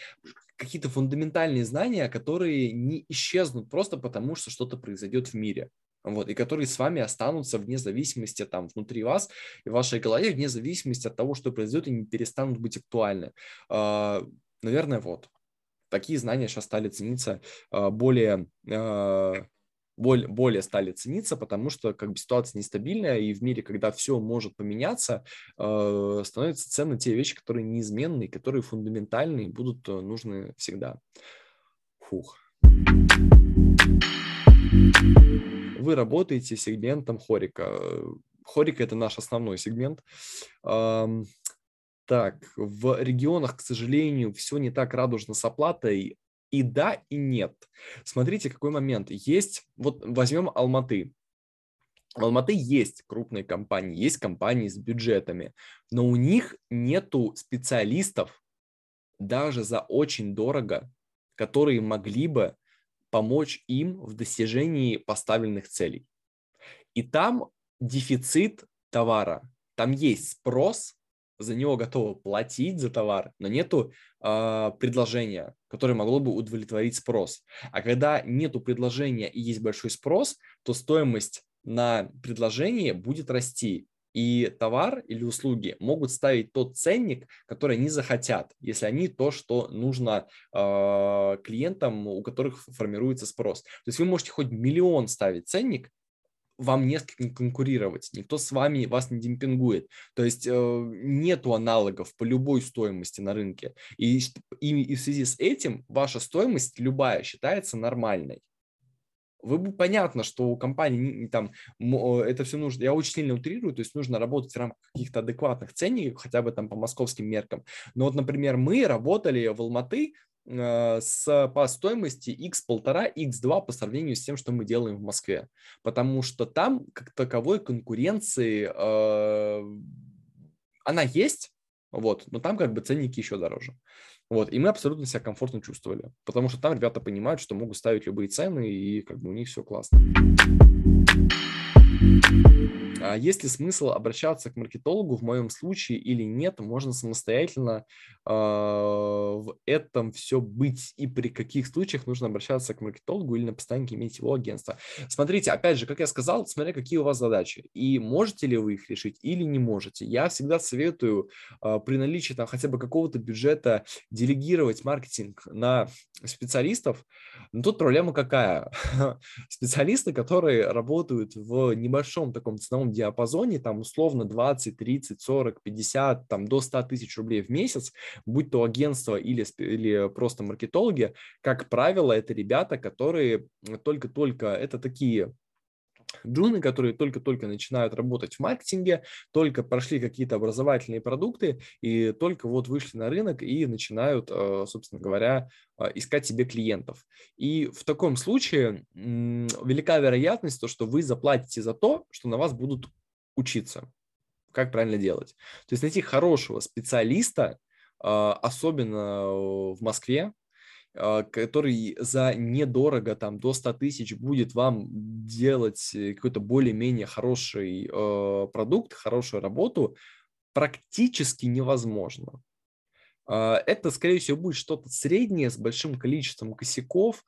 какие-то фундаментальные знания, которые не исчезнут просто потому, что что-то произойдет в мире вот, и которые с вами останутся вне зависимости там внутри вас и в вашей голове, вне зависимости от того, что произойдет, и не перестанут быть актуальны. А, наверное, вот. Такие знания сейчас стали цениться а, более а, более, более стали цениться, потому что как бы ситуация нестабильная, и в мире, когда все может поменяться, э, становятся ценны те вещи, которые неизменные, которые фундаментальные, будут э, нужны всегда. Фух вы работаете сегментом хорика. Хорика – это наш основной сегмент. Так, в регионах, к сожалению, все не так радужно с оплатой. И да, и нет. Смотрите, какой момент. Есть, вот возьмем Алматы. В Алматы есть крупные компании, есть компании с бюджетами, но у них нету специалистов даже за очень дорого, которые могли бы помочь им в достижении поставленных целей. И там дефицит товара, там есть спрос, за него готовы платить за товар, но нету э, предложения, которое могло бы удовлетворить спрос. А когда нету предложения и есть большой спрос, то стоимость на предложение будет расти и товар или услуги могут ставить тот ценник, который они захотят, если они то, что нужно э, клиентам, у которых формируется спрос. То есть вы можете хоть миллион ставить ценник, вам не с кем конкурировать, никто с вами вас не демпингует. То есть э, нету аналогов по любой стоимости на рынке. И, и, и в связи с этим ваша стоимость любая считается нормальной вы бы понятно, что у компании там это все нужно, я очень сильно утрирую, то есть нужно работать в рамках каких-то адекватных ценников, хотя бы там по московским меркам. Но вот, например, мы работали в Алматы э, с, по стоимости x1,5, x2 по сравнению с тем, что мы делаем в Москве. Потому что там как таковой конкуренции, э, она есть, вот, но там как бы ценники еще дороже. Вот, и мы абсолютно себя комфортно чувствовали, потому что там ребята понимают, что могут ставить любые цены, и как бы у них все классно. А есть ли смысл обращаться к маркетологу в моем случае или нет? Можно самостоятельно э, в этом все быть и при каких случаях нужно обращаться к маркетологу или на постоянке иметь его агентство. Смотрите, опять же, как я сказал, смотря какие у вас задачи и можете ли вы их решить или не можете. Я всегда советую э, при наличии там хотя бы какого-то бюджета делегировать маркетинг на специалистов. Но тут проблема какая? Специалисты, которые работают в небольшом таком ценовом диапазоне, там условно 20, 30, 40, 50, там до 100 тысяч рублей в месяц, будь то агентство или, или просто маркетологи, как правило, это ребята, которые только-только, это такие джуны, которые только-только начинают работать в маркетинге, только прошли какие-то образовательные продукты и только вот вышли на рынок и начинают, э, собственно говоря, э, искать себе клиентов. И в таком случае велика вероятность, то, что вы заплатите за то, что на вас будут учиться. как правильно делать. То есть найти хорошего специалиста, а, особенно в Москве, который за недорого, там, до 100 тысяч будет вам делать э, какой-то более-менее хороший э, продукт, хорошую работу, практически невозможно. А, это, скорее всего, будет что-то среднее с большим количеством косяков,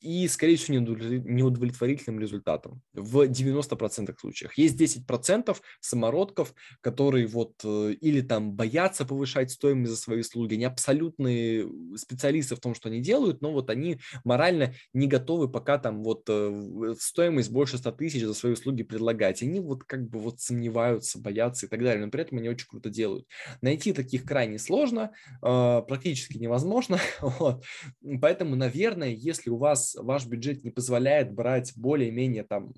и, скорее всего, неудовлетворительным результатом в 90% случаях. Есть 10% самородков, которые вот э, или там боятся повышать стоимость за свои услуги, они абсолютные специалисты в том, что они делают, но вот они морально не готовы пока там вот э, стоимость больше 100 тысяч за свои услуги предлагать. Они вот как бы вот сомневаются, боятся и так далее, но при этом они очень круто делают. Найти таких крайне сложно, а, практически невозможно, вот. Поэтому, наверное, если у вас ваш бюджет не позволяет брать более-менее там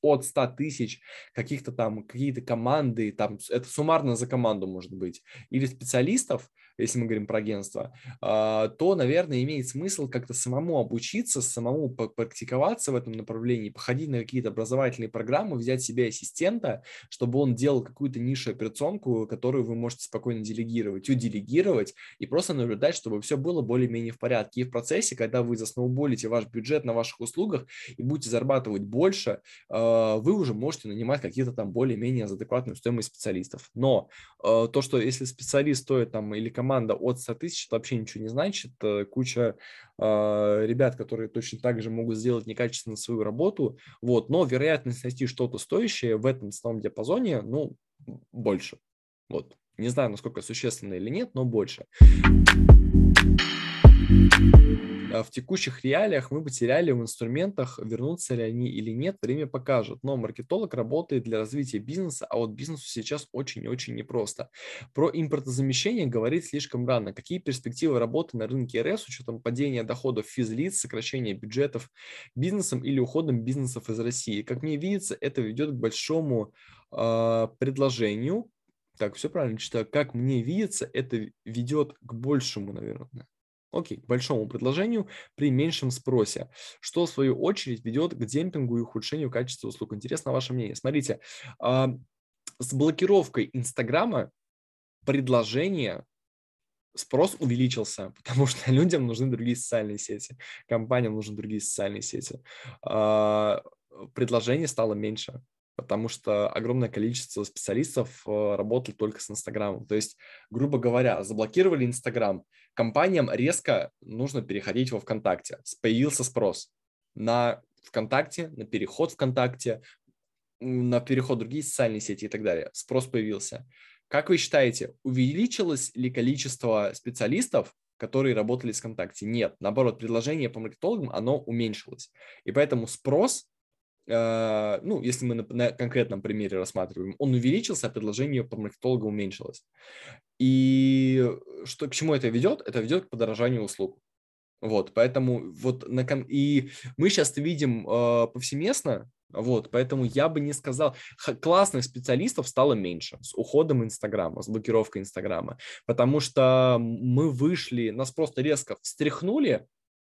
от 100 тысяч каких-то там, какие-то команды, там, это суммарно за команду может быть, или специалистов, если мы говорим про агентство, а, то, наверное, имеет смысл как-то самому обучиться, самому практиковаться в этом направлении, походить на какие-то образовательные программы, взять себе ассистента, чтобы он делал какую-то нишу операционку, которую вы можете спокойно делегировать, уделегировать и просто наблюдать, чтобы все было более-менее в порядке. И в процессе, когда вы засноуболите ваш бюджет на ваших услугах и будете зарабатывать больше, а, вы уже можете нанимать какие-то там более-менее адекватную стоимость специалистов. Но а, то, что если специалист стоит там или команда от 100 тысяч, это вообще ничего не значит. Э, куча э, ребят, которые точно так же могут сделать некачественно свою работу, вот, но вероятность найти что-то стоящее в этом ценовом диапазоне, ну, больше. Вот. Не знаю, насколько существенно или нет, но больше. А в текущих реалиях мы потеряли в инструментах, вернутся ли они или нет, время покажет. Но маркетолог работает для развития бизнеса, а вот бизнесу сейчас очень и очень непросто. Про импортозамещение говорить слишком рано. Какие перспективы работы на рынке РС с учетом падения доходов физлиц, сокращения бюджетов бизнесом или уходом бизнесов из России? Как мне видится, это ведет к большому э, предложению. Так, все правильно читаю. Как мне видится, это ведет к большему, наверное, Окей, к большому предложению при меньшем спросе, что в свою очередь ведет к демпингу и ухудшению качества услуг. Интересно ваше мнение. Смотрите, а, с блокировкой Инстаграма предложение спрос увеличился, потому что людям нужны другие социальные сети, компаниям нужны другие социальные сети. А, предложение стало меньше потому что огромное количество специалистов э, работали только с Инстаграмом. То есть, грубо говоря, заблокировали Инстаграм, компаниям резко нужно переходить во ВКонтакте. Появился спрос на ВКонтакте, на переход ВКонтакте, на переход в другие социальные сети и так далее. Спрос появился. Как вы считаете, увеличилось ли количество специалистов, которые работали с ВКонтакте? Нет, наоборот, предложение по маркетологам, оно уменьшилось. И поэтому спрос ну, если мы на, на конкретном примере рассматриваем, он увеличился, а предложение по маркетолога уменьшилось. И что, к чему это ведет? Это ведет к подорожанию услуг. Вот, поэтому вот на кон... и мы сейчас видим э, повсеместно, вот, поэтому я бы не сказал, классных специалистов стало меньше с уходом Инстаграма, с блокировкой Инстаграма, потому что мы вышли, нас просто резко встряхнули,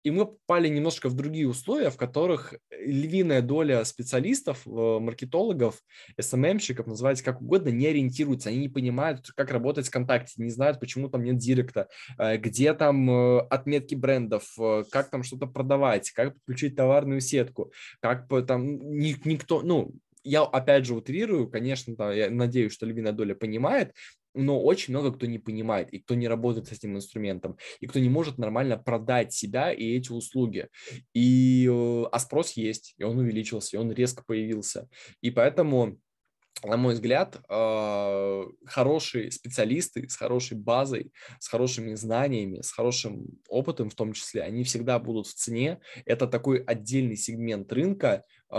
и мы попали немножко в другие условия, в которых львиная доля специалистов, э, маркетологов, СММщиков, называйте как угодно, не ориентируются, они не понимают, как работать в ВКонтакте, не знают, почему там нет директа, э, где там э, отметки брендов, как там что-то продавать, как подключить товарную сетку, как там никто, ну, я опять же утрирую, конечно, да, я надеюсь, что львиная доля понимает, но очень много кто не понимает, и кто не работает с этим инструментом, и кто не может нормально продать себя и эти услуги. И, э, а спрос есть, и он увеличился, и он резко появился. И поэтому на мой взгляд, э, хорошие специалисты с хорошей базой, с хорошими знаниями, с хорошим опытом в том числе, они всегда будут в цене. Это такой отдельный сегмент рынка, э,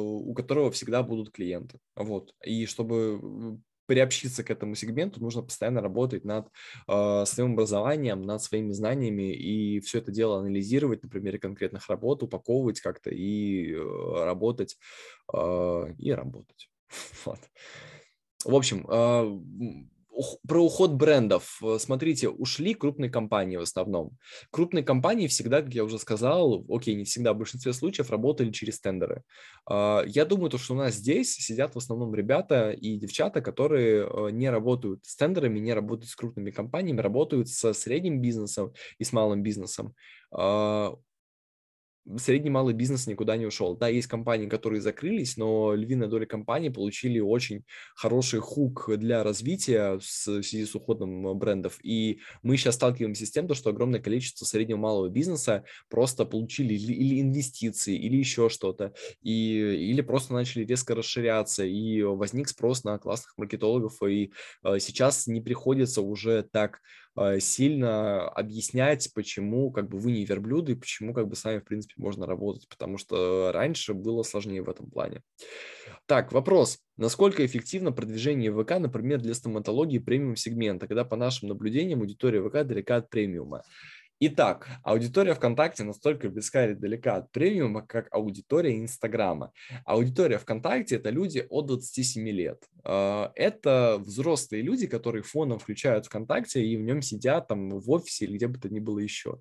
у которого всегда будут клиенты. Вот. И чтобы приобщиться к этому сегменту, нужно постоянно работать над э, своим образованием, над своими знаниями и все это дело анализировать на примере конкретных работ, упаковывать как-то и э, работать, э, и работать. Вот. В общем, э, про уход брендов. Э, смотрите, ушли крупные компании в основном. Крупные компании всегда, как я уже сказал, окей, не всегда, в большинстве случаев работали через тендеры. А, я думаю, то, что у нас здесь сидят в основном ребята и девчата, которые э, не работают с тендерами, не работают с крупными компаниями, работают со средним бизнесом и с малым бизнесом. А, средний малый бизнес никуда не ушел. Да, есть компании, которые закрылись, но львиная доля компаний получили очень хороший хук для развития в связи с уходом брендов. И мы сейчас сталкиваемся с тем, что огромное количество среднего малого бизнеса просто получили или инвестиции, или еще что-то, и, или просто начали резко расширяться, и возник спрос на классных маркетологов, и э, сейчас не приходится уже так сильно объяснять, почему как бы вы не верблюды, и почему как бы с вами, в принципе, можно работать, потому что раньше было сложнее в этом плане. Так, вопрос. Насколько эффективно продвижение ВК, например, для стоматологии премиум-сегмента, когда, по нашим наблюдениям, аудитория ВК далека от премиума? Итак, аудитория ВКонтакте настолько близка или далека от премиума, как аудитория Инстаграма. Аудитория ВКонтакте – это люди от 27 лет. А, это взрослые люди, которые фоном включают ВКонтакте и в нем сидят там в офисе или где бы то ни было еще.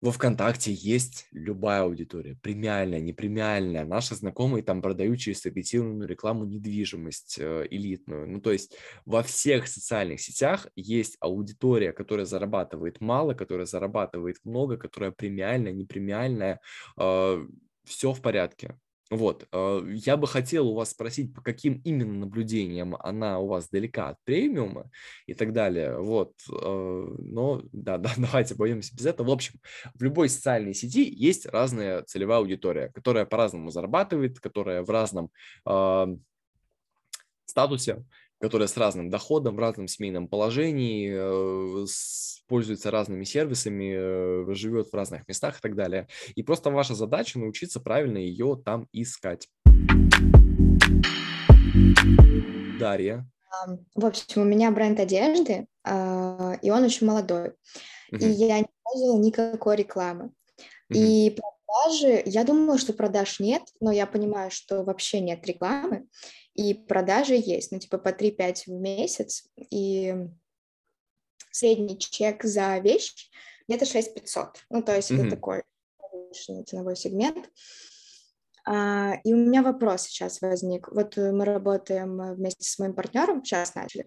Во ВКонтакте есть любая аудитория, премиальная, непремиальная. Наши знакомые там продают через таргетированную рекламу недвижимость э, элитную. Ну, то есть во всех социальных сетях есть аудитория, которая зарабатывает мало, которая зарабатывает много, которая премиальная, непремиальная. Э, все в порядке. Вот, э, я бы хотел у вас спросить, по каким именно наблюдениям она у вас далека от премиума и так далее. Вот, э, но да, да, давайте обойдемся без этого. В общем, в любой социальной сети есть разная целевая аудитория, которая по-разному зарабатывает, которая в разном э, статусе, которая с разным доходом, в разном семейном положении, э, пользуется разными сервисами, э, живет в разных местах и так далее. И просто ваша задача научиться правильно ее там искать. Дарья. В общем, у меня бренд одежды, а, и он очень молодой. Uh-huh. И я не пользовала никакой рекламы. Uh-huh. И продажи, я думала, что продаж нет, но я понимаю, что вообще нет рекламы и продажи есть, ну, типа по 3-5 в месяц, и средний чек за вещь где-то 6 500, ну, то есть mm-hmm. это такой ценовой сегмент. А, и у меня вопрос сейчас возник. Вот мы работаем вместе с моим партнером, сейчас начали.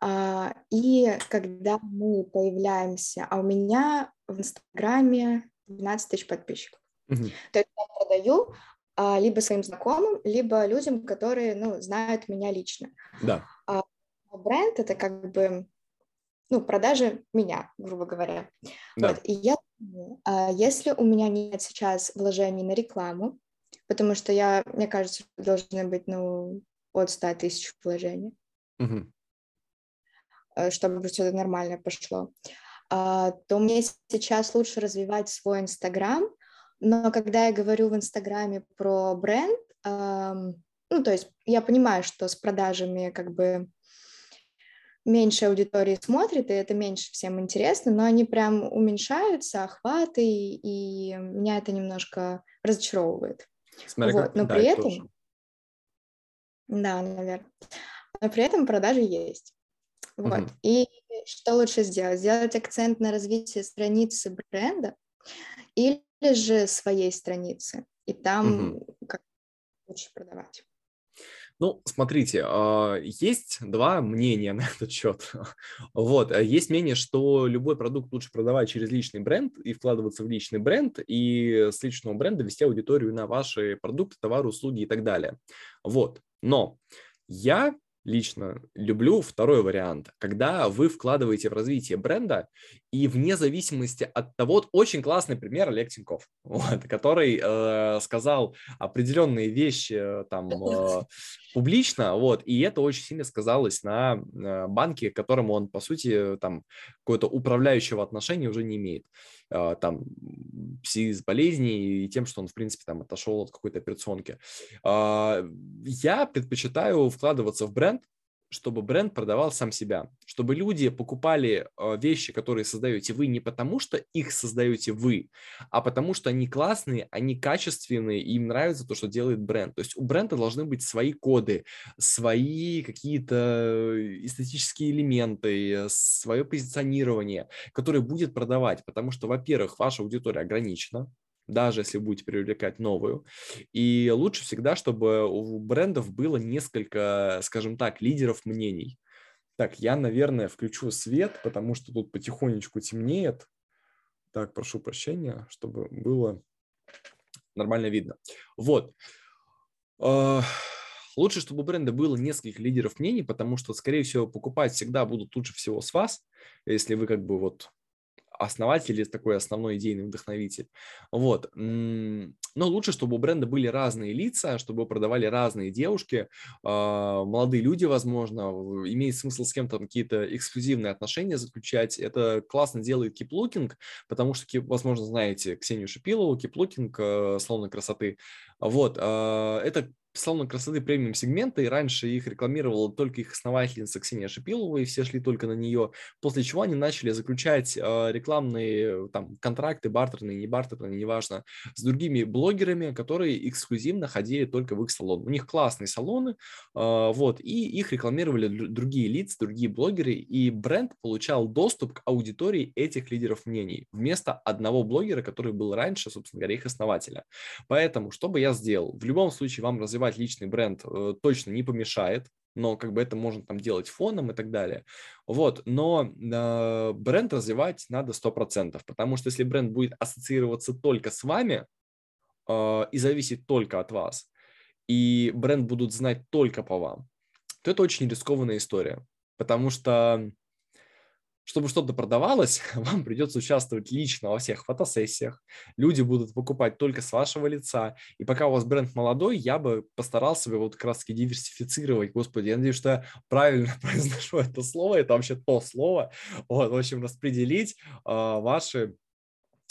А, и когда мы появляемся, а у меня в Инстаграме 12 тысяч подписчиков. Mm-hmm. То есть я продаю, а, либо своим знакомым, либо людям, которые, ну, знают меня лично. Да. А бренд — это как бы, ну, продажи меня, грубо говоря. Да. Вот, и я а если у меня нет сейчас вложений на рекламу, потому что я, мне кажется, должны быть, ну, от 100 тысяч вложений, угу. чтобы все нормально пошло, то мне сейчас лучше развивать свой Инстаграм, но когда я говорю в Инстаграме про бренд, ну, то есть я понимаю, что с продажами как бы меньше аудитории смотрит, и это меньше всем интересно, но они прям уменьшаются, охваты, и, меня это немножко разочаровывает. Смотри, вот. Но да, при этом... Тоже. Да, наверное. Но при этом продажи есть. Вот. Угу. И что лучше сделать? Сделать акцент на развитие страницы бренда или же своей страницы, и там угу. как лучше продавать. Ну, смотрите, а, есть два мнения на этот счет. Вот, а есть мнение, что любой продукт лучше продавать через личный бренд и вкладываться в личный бренд, и с личного бренда вести аудиторию на ваши продукты, товары, услуги и так далее. Вот, но я лично люблю второй вариант, когда вы вкладываете в развитие бренда, и вне зависимости от того, вот очень классный пример Олег Тиньков, вот, который э, сказал определенные вещи э, там э, публично, вот, и это очень сильно сказалось на э, банке, к которому он, по сути, там какое-то управляющего отношения уже не имеет. Э, там с болезней и тем, что он, в принципе, там отошел от какой-то операционки. Э, я предпочитаю вкладываться в бренд, чтобы бренд продавал сам себя, чтобы люди покупали э, вещи, которые создаете вы, не потому что их создаете вы, а потому что они классные, они качественные, и им нравится то, что делает бренд. То есть у бренда должны быть свои коды, свои какие-то эстетические элементы, свое позиционирование, которое будет продавать, потому что, во-первых, ваша аудитория ограничена, даже если будете привлекать новую. И лучше всегда, чтобы у брендов было несколько, скажем так, лидеров мнений. Так, я, наверное, включу свет, потому что тут потихонечку темнеет. Так, прошу прощения, чтобы было нормально видно. Вот. А, лучше, чтобы у бренда было несколько лидеров мнений, потому что, скорее всего, покупать всегда будут лучше всего с вас, если вы как бы вот основатель или такой основной идейный вдохновитель. Вот. Но лучше, чтобы у бренда были разные лица, чтобы продавали разные девушки, а, молодые люди, возможно, имеет смысл с кем-то какие-то эксклюзивные отношения заключать. Это классно делает Looking, потому что, возможно, знаете Ксению Шипилову, Looking, э, салоны красоты. Вот. А, это салона красоты премиум сегмента, и раньше их рекламировала только их основательница Ксения Шипилова, и все шли только на нее, после чего они начали заключать э, рекламные там, контракты, бартерные, не бартерные, неважно, с другими блогерами, которые эксклюзивно ходили только в их салон. У них классные салоны, э, вот, и их рекламировали другие лица, другие блогеры, и бренд получал доступ к аудитории этих лидеров мнений вместо одного блогера, который был раньше, собственно говоря, их основателя. Поэтому, что бы я сделал? В любом случае, вам развивать развивать личный бренд э, точно не помешает, но как бы это можно там делать фоном и так далее. Вот, но э, бренд развивать надо 100%, потому что если бренд будет ассоциироваться только с вами э, и зависеть только от вас, и бренд будут знать только по вам, то это очень рискованная история, потому что чтобы что-то продавалось, вам придется участвовать лично во всех фотосессиях. Люди будут покупать только с вашего лица. И пока у вас бренд молодой, я бы постарался бы вот как раз диверсифицировать. Господи, я надеюсь, что я правильно произношу это слово. Это вообще то слово. Вот, в общем, распределить э, ваши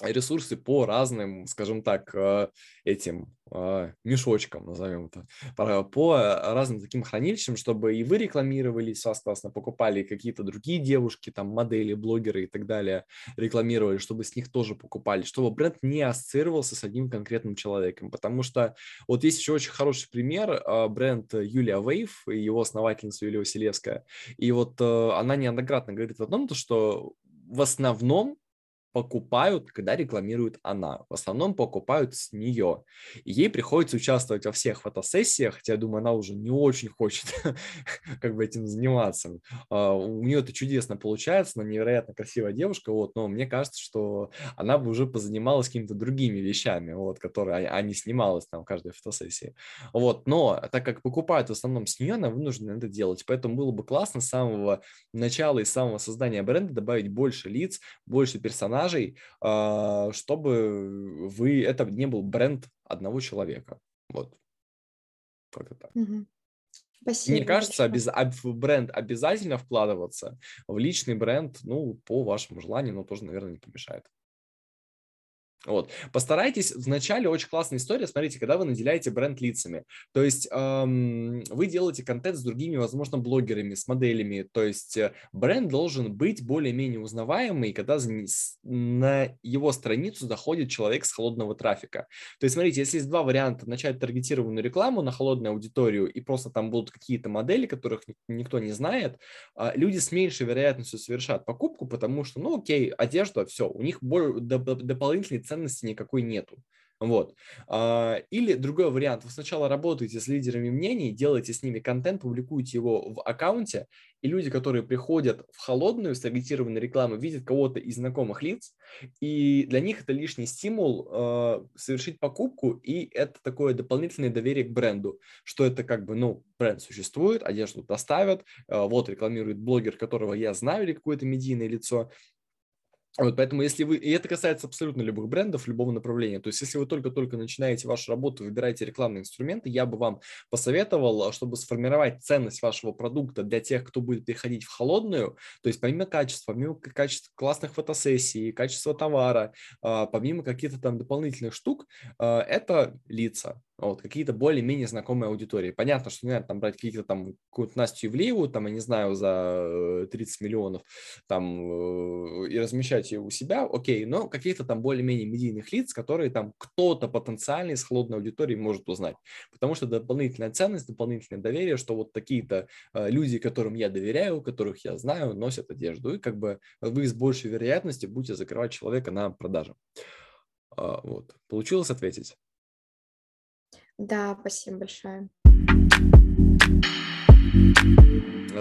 ресурсы по разным, скажем так, э, этим э, мешочкам, назовем это, по разным таким хранилищам, чтобы и вы рекламировались, соответственно, покупали какие-то другие девушки, там, модели, блогеры и так далее, рекламировали, чтобы с них тоже покупали, чтобы бренд не ассоциировался с одним конкретным человеком, потому что вот есть еще очень хороший пример, э, бренд Юлия Вейв и его основательница Юлия Василевская, и вот она неоднократно говорит о том, что в основном покупают, когда рекламирует она. В основном покупают с нее. И ей приходится участвовать во всех фотосессиях, хотя, я думаю, она уже не очень хочет как бы этим заниматься. А, у нее это чудесно получается, она невероятно красивая девушка, вот, но мне кажется, что она бы уже позанималась какими-то другими вещами, вот, которые, а не снималась там в каждой фотосессии. Вот, но так как покупают в основном с нее, она вынуждена это делать. Поэтому было бы классно с самого начала и самого создания бренда добавить больше лиц, больше персонажей, персонажей, а, чтобы вы это не был бренд одного человека. Вот. Как-то так. Угу. Спасибо. Мне кажется, обез... в бренд обязательно вкладываться, в личный бренд, ну, по вашему желанию, но тоже, наверное, не помешает. Вот. Постарайтесь, вначале очень классная история, смотрите, когда вы наделяете бренд лицами, то есть эм, вы делаете контент с другими, возможно, блогерами, с моделями, то есть э, бренд должен быть более-менее узнаваемый, когда на его страницу заходит человек с холодного трафика. То есть, смотрите, если есть два варианта, начать таргетированную рекламу на холодную аудиторию и просто там будут какие-то модели, которых никто не знает, э, люди с меньшей вероятностью совершат покупку, потому что, ну окей, одежда, все, у них более, дополнительный ценности никакой нету. Вот. А, или другой вариант. Вы сначала работаете с лидерами мнений, делаете с ними контент, публикуете его в аккаунте, и люди, которые приходят в холодную с таргетированной рекламы, видят кого-то из знакомых лиц, и для них это лишний стимул э, совершить покупку, и это такое дополнительное доверие к бренду, что это как бы, ну, бренд существует, одежду доставят, э, вот рекламирует блогер, которого я знаю, или какое-то медийное лицо, вот, поэтому если вы, и это касается абсолютно любых брендов, любого направления, то есть если вы только-только начинаете вашу работу, выбираете рекламные инструменты, я бы вам посоветовал, чтобы сформировать ценность вашего продукта для тех, кто будет переходить в холодную, то есть помимо качества, помимо качества классных фотосессий, качества товара, а, помимо каких-то там дополнительных штук, а, это лица. Вот, какие-то более-менее знакомые аудитории. Понятно, что не надо там брать каких-то там, какую-то Настю Ивлееву, там, я не знаю, за 30 э, миллионов, там, э, и размещать ее у себя, окей, но каких-то там более-менее медийных лиц, которые там кто-то потенциальный с холодной аудиторией может узнать. Потому что дополнительная ценность, дополнительное доверие, что вот такие-то э, люди, которым я доверяю, которых я знаю, носят одежду, и как бы вы с большей вероятностью будете закрывать человека на продажу. А, вот. Получилось ответить? Да, спасибо большое.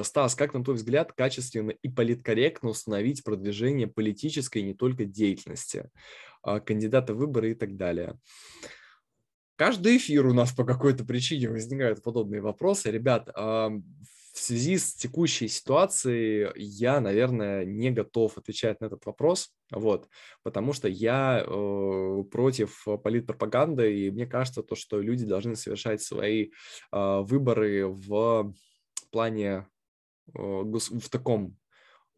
Стас, как на твой взгляд качественно и политкорректно установить продвижение политической не только деятельности, а, кандидата в выборы и так далее? Каждый эфир у нас по какой-то причине возникают подобные вопросы. Ребят, в связи с текущей ситуацией я, наверное, не готов отвечать на этот вопрос, вот, потому что я э, против политпропаганды, и мне кажется, то, что люди должны совершать свои э, выборы в плане, э, в таком,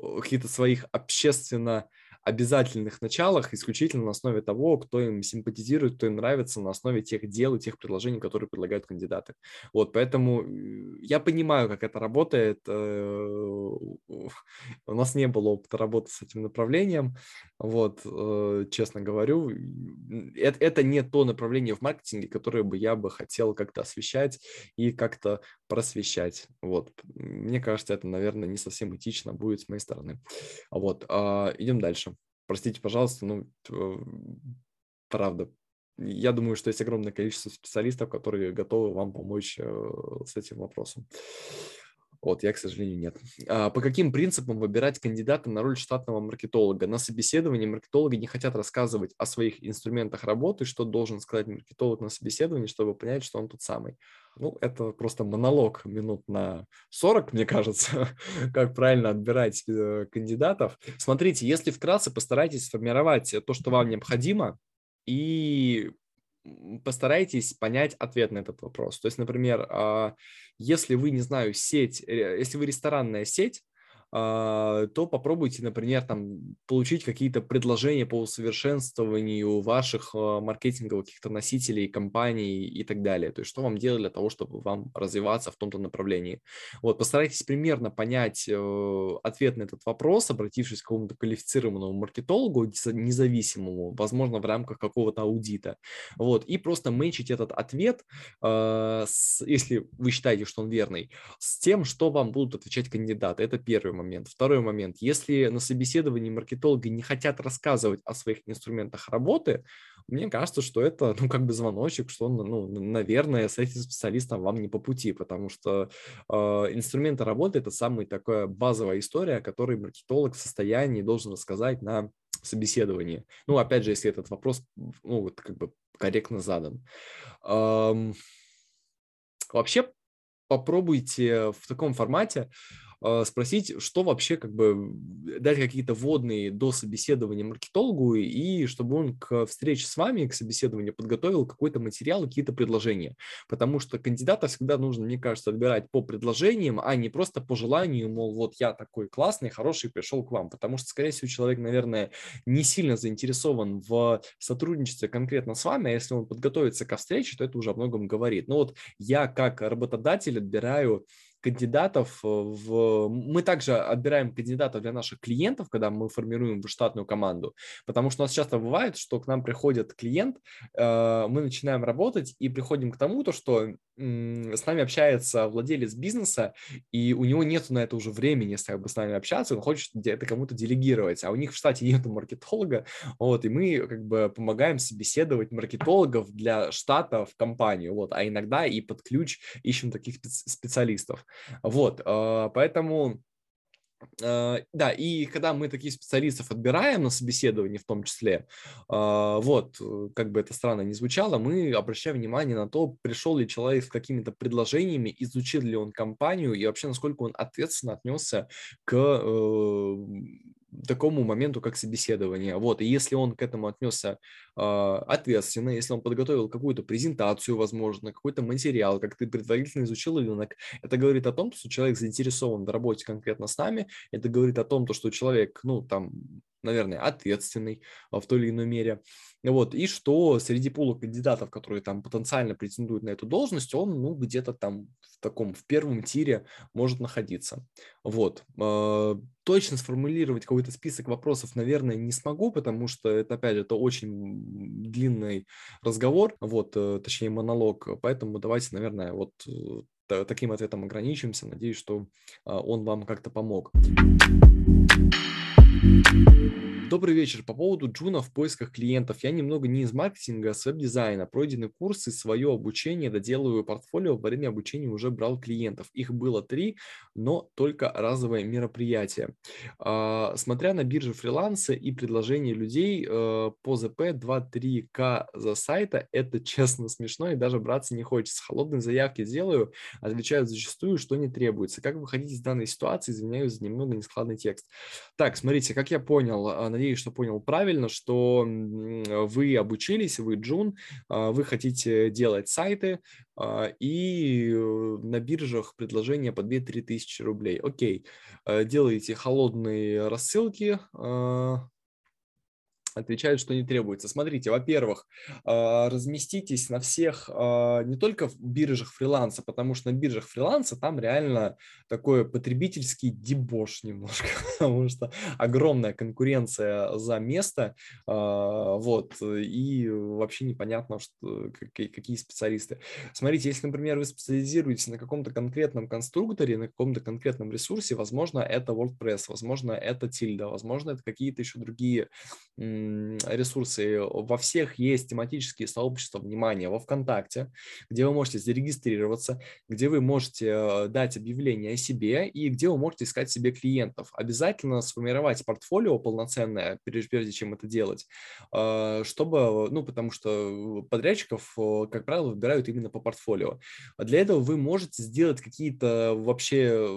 э, каких-то своих общественно обязательных началах исключительно на основе того, кто им симпатизирует, кто им нравится, на основе тех дел и тех предложений, которые предлагают кандидаты. Вот, поэтому э, я понимаю, как это работает. Э, у нас не было опыта работы с этим направлением, вот, э, честно говорю. Это, это не то направление в маркетинге, которое бы я бы хотел как-то освещать и как-то просвещать. Вот, мне кажется, это, наверное, не совсем этично будет с моей стороны. Вот, а, идем дальше. Простите, пожалуйста, ну, правда, я думаю, что есть огромное количество специалистов, которые готовы вам помочь э, с этим вопросом. Вот, я, к сожалению, нет. А по каким принципам выбирать кандидата на роль штатного маркетолога? На собеседовании маркетологи не хотят рассказывать о своих инструментах работы, что должен сказать маркетолог на собеседовании, чтобы понять, что он тот самый. Ну, это просто монолог минут на 40, мне кажется, как правильно отбирать э, кандидатов. Смотрите, если вкратце, постарайтесь сформировать то, что вам необходимо, и постарайтесь понять ответ на этот вопрос. То есть, например, а, если вы, не знаю, сеть, э, если вы ресторанная сеть, то попробуйте, например, там, получить какие-то предложения по усовершенствованию ваших а, маркетинговых каких-то носителей, компаний и так далее. То есть что вам делать для того, чтобы вам развиваться в том-то направлении. Вот, постарайтесь примерно понять э, ответ на этот вопрос, обратившись к какому-то квалифицированному маркетологу, независимому, возможно, в рамках какого-то аудита. Вот, и просто мэчить этот ответ, с, если вы считаете, что он верный, с тем, что вам будут отвечать кандидаты. Это первый момент. Второй момент. Если на собеседовании маркетологи не хотят рассказывать о своих инструментах работы, мне кажется, что это, ну, как бы звоночек, что, ну, наверное, с этим специалистом вам не по пути, потому что э, инструменты работы – это самая такая базовая история, о которой маркетолог в состоянии должен рассказать на собеседовании. Ну, опять же, если этот вопрос, ну, вот как бы корректно задан. Эм, вообще, попробуйте в таком формате спросить, что вообще как бы дать какие-то водные до собеседования маркетологу, и чтобы он к встрече с вами, к собеседованию подготовил какой-то материал, какие-то предложения. Потому что кандидата всегда нужно, мне кажется, отбирать по предложениям, а не просто по желанию, мол, вот я такой классный, хороший, пришел к вам. Потому что, скорее всего, человек, наверное, не сильно заинтересован в сотрудничестве конкретно с вами, а если он подготовится ко встрече, то это уже о многом говорит. Но вот я как работодатель отбираю кандидатов э, в... Мы также отбираем кандидатов для наших клиентов, когда мы формируем штатную команду, потому что у нас часто бывает, что к нам приходит клиент, э, мы начинаем работать и приходим к тому, то, что с нами общается владелец бизнеса, и у него нет на это уже времени с, с нами общаться, он хочет это кому-то делегировать, а у них в штате нет маркетолога, вот, и мы как бы помогаем собеседовать маркетологов для штата в компанию, вот, а иногда и под ключ ищем таких специалистов. Вот, а, поэтому Uh, да, и когда мы таких специалистов отбираем на собеседовании в том числе, uh, вот, как бы это странно не звучало, мы обращаем внимание на то, пришел ли человек с какими-то предложениями, изучил ли он компанию и вообще насколько он ответственно отнесся к uh, такому моменту, как собеседование. Вот, и если он к этому отнесся э, ответственно, если он подготовил какую-то презентацию, возможно, какой-то материал, как ты предварительно изучил рынок, это говорит о том, что человек заинтересован в работе конкретно с нами, это говорит о том, что человек, ну, там, наверное, ответственный в той или иной мере. Вот, и что среди пула кандидатов, которые там потенциально претендуют на эту должность, он, ну, где-то там в таком, в первом тире может находиться. Вот. А, точно сформулировать какой-то список вопросов, наверное, не смогу, потому что это, опять же, это очень длинный разговор, вот, э, точнее, монолог, поэтому давайте, наверное, вот э, таким ответом ограничимся. Надеюсь, что а, он вам как-то помог. Добрый вечер. По поводу Джуна в поисках клиентов. Я немного не из маркетинга, а с веб-дизайна. Пройдены курсы, свое обучение, доделываю портфолио. Во время обучения уже брал клиентов. Их было три, но только разовое мероприятие. А, смотря на биржи фриланса и предложения людей э, по ЗП 2-3К за сайта, это честно смешно и даже браться не хочется. Холодные заявки делаю, отвечают зачастую, что не требуется. Как выходить из данной ситуации? Извиняюсь за немного нескладный текст. Так, смотрите, как я понял, а, надеюсь, что понял правильно, что вы обучились, вы Джун, а, вы хотите делать сайты, а, и на биржах предложения по 2-3 тысячи рублей. Окей, э, делаете холодные рассылки, отвечают, что не требуется. Смотрите, во-первых, а, разместитесь на всех, а, не только в биржах фриланса, потому что на биржах фриланса там реально такой потребительский дебош немножко, потому что огромная конкуренция за место, а, вот, и вообще непонятно, что, какие специалисты. Смотрите, если, например, вы специализируетесь на каком-то конкретном конструкторе, на каком-то конкретном ресурсе, возможно, это WordPress, возможно, это Tilda, возможно, это какие-то еще другие ресурсы. Во всех есть тематические сообщества внимания во ВКонтакте, где вы можете зарегистрироваться, где вы можете э, дать объявление о себе и где вы можете искать себе клиентов. Обязательно сформировать портфолио полноценное, прежде чем это делать, э, чтобы, ну, потому что подрядчиков, э, как правило, выбирают именно по портфолио. Для этого вы можете сделать какие-то вообще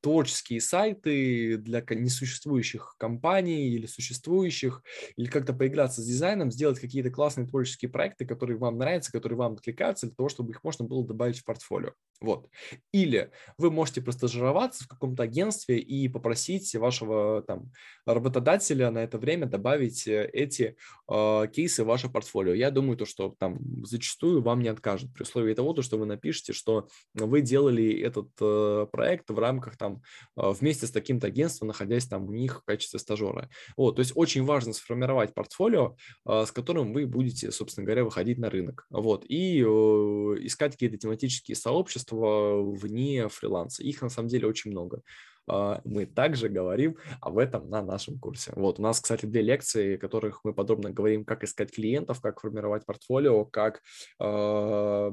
творческие сайты для несуществующих компаний или существующих, или как-то поиграться с дизайном, сделать какие-то классные творческие проекты, которые вам нравятся, которые вам откликаются, для того, чтобы их можно было добавить в портфолио. Вот. Или вы можете просто жироваться в каком-то агентстве и попросить вашего там работодателя на это время добавить э, эти э, кейсы в ваше портфолио. Я думаю, то, что там зачастую вам не откажут при условии того, то, что вы напишете, что вы делали этот э, проект в рамках там э, вместе с таким-то агентством, находясь там у них в качестве стажера. Вот, то есть очень важно сформировать портфолио, э, с которым вы будете, собственно говоря, выходить на рынок. Вот, и э, искать какие-то тематические сообщества вне фриланса. Их на самом деле очень много. А, мы также говорим об этом на нашем курсе. Вот, у нас, кстати, две лекции, в которых мы подробно говорим, как искать клиентов, как формировать портфолио, как э,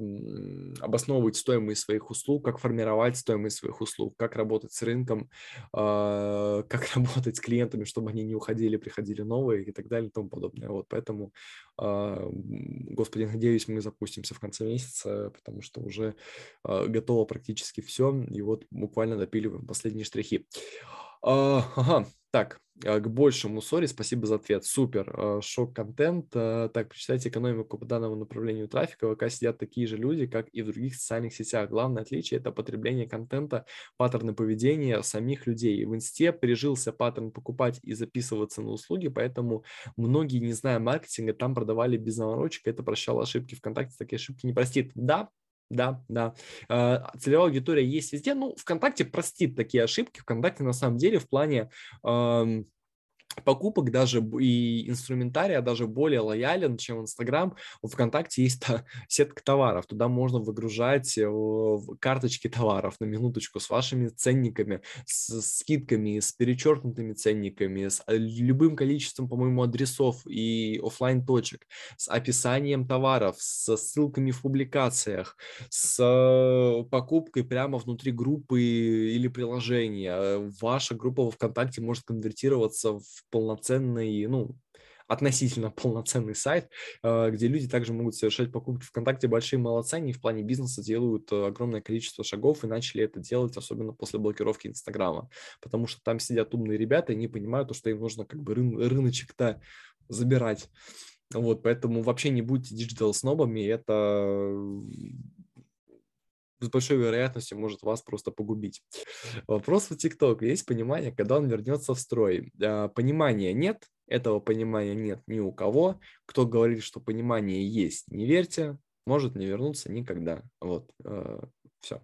обосновывать стоимость своих услуг, как формировать стоимость своих услуг, как работать с рынком, э, как работать с клиентами, чтобы они не уходили, приходили новые и так далее и тому подобное. Вот, поэтому, э, господи, надеюсь, мы запустимся в конце месяца, потому что уже э, готово практически все, и вот буквально допиливаем последние штрихи штрихи. А, ага, так, а, к большему, сори, спасибо за ответ, супер, а, шок-контент. Так, прочитайте экономику по данному направлению трафика, в ВК сидят такие же люди, как и в других социальных сетях. Главное отличие – это потребление контента, паттерны поведения самих людей. В инсте прижился паттерн покупать и записываться на услуги, поэтому многие, не зная маркетинга, там продавали без заморочек, это прощало ошибки. ВКонтакте такие ошибки не простит. Да, да, да. А, целевая аудитория есть везде. Ну, ВКонтакте простит такие ошибки. ВКонтакте на самом деле в плане покупок даже и инструментария даже более лоялен, чем Инстаграм. В ВКонтакте есть сетка товаров, туда можно выгружать э, карточки товаров на минуточку с вашими ценниками, с скидками, с перечеркнутыми ценниками, с э, любым количеством, по-моему, адресов и офлайн точек, с описанием товаров, со ссылками в публикациях, с э, покупкой прямо внутри группы или приложения. Ваша группа во ВКонтакте может конвертироваться в полноценный, ну, относительно полноценный сайт, э, где люди также могут совершать покупки ВКонтакте. Большие молодцы, они в плане бизнеса делают э, огромное количество шагов и начали это делать, особенно после блокировки Инстаграма, потому что там сидят умные ребята и не понимают, что им нужно как бы рын- рыночек-то забирать. Вот, поэтому вообще не будьте диджитал-снобами, это с большой вероятностью может вас просто погубить. Вопрос в TikTok. Есть понимание, когда он вернется в строй? А, понимания нет, Этого понимания нет ни у кого. Кто говорит, что понимание есть, не верьте, может не вернуться никогда. Вот, э, все.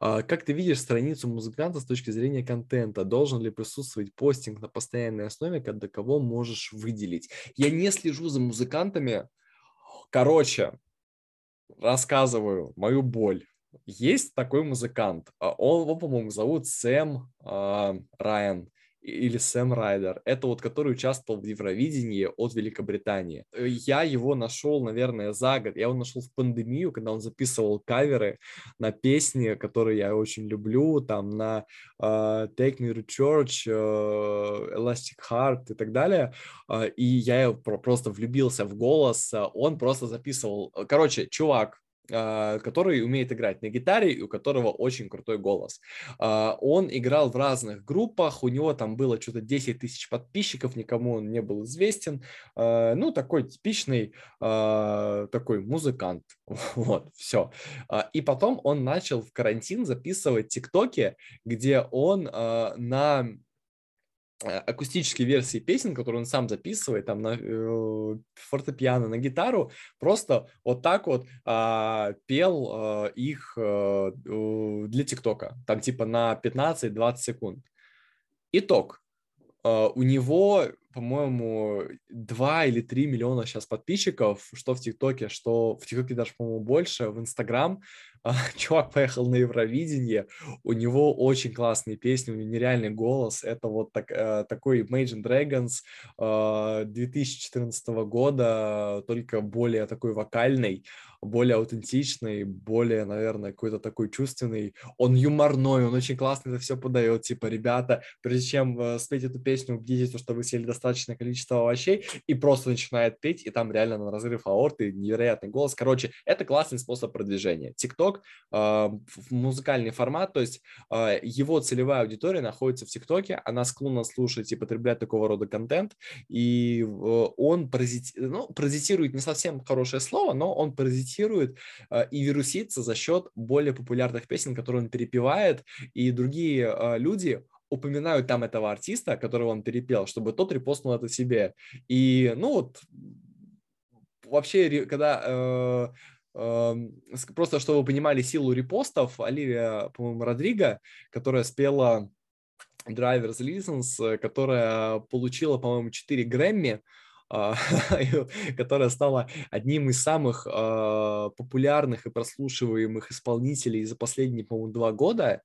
А как ты видишь страницу музыканта с точки зрения контента? Должен ли присутствовать постинг на постоянной основе, когда кого можешь выделить? Я не слежу за музыкантами. Короче, рассказываю мою боль. Есть такой музыкант, а он, по-моему, зовут Сэм э, Райан или Сэм Райдер. Это вот который участвовал в Евровидении от Великобритании. Э, я его нашел, наверное, за год. Я его нашел в пандемию, когда он записывал каверы на песни, которые я очень люблю, там на uh, Take Me to Church, uh, Elastic Heart и так далее. Uh, и я просто влюбился в голос. Он просто записывал. Короче, чувак, а, который умеет играть на гитаре и у которого очень крутой голос. А, он играл в разных группах, у него там было что-то 10 тысяч подписчиков, никому он не был известен. А, ну, такой типичный такой музыкант. Вот, все. И потом он начал в карантин записывать тиктоки, где он на акустические версии песен, которые он сам записывает там на э, фортепиано, на гитару, просто вот так вот э, пел э, их э, для ТикТока, там типа на 15-20 секунд. Итог. Э, у него, по-моему, 2 или 3 миллиона сейчас подписчиков, что в ТикТоке, что в ТикТоке даже, по-моему, больше, в Инстаграм. чувак поехал на Евровидение, у него очень классные песни, у него нереальный голос, это вот так, э, такой Imagine Dragons 2014 э, года, только более такой вокальный, более аутентичный, более, наверное, какой-то такой чувственный. Он юморной, он очень классно это все подает. Типа, ребята, прежде чем э, спеть эту песню, убедитесь, что вы съели достаточное количество овощей, и просто начинает петь, и там реально на разрыв аорты, невероятный голос. Короче, это классный способ продвижения. ТикТок, а, музыкальный формат, то есть а, его целевая аудитория находится в ТикТоке, она склонна слушать и потреблять такого рода контент, и он паразити... ну, паразитирует не совсем хорошее слово, но он паразитирует а, и вирусится за счет более популярных песен, которые он перепевает, и другие люди упоминают там этого артиста, которого он перепел, чтобы тот репостнул это себе. И, ну вот, вообще, когда э, Просто, чтобы вы понимали силу репостов, Оливия, по-моему, Родриго, которая спела Driver's License, которая получила, по-моему, 4 Грэмми, а, которая стала одним из самых а, популярных и прослушиваемых исполнителей за последние, по-моему, два года.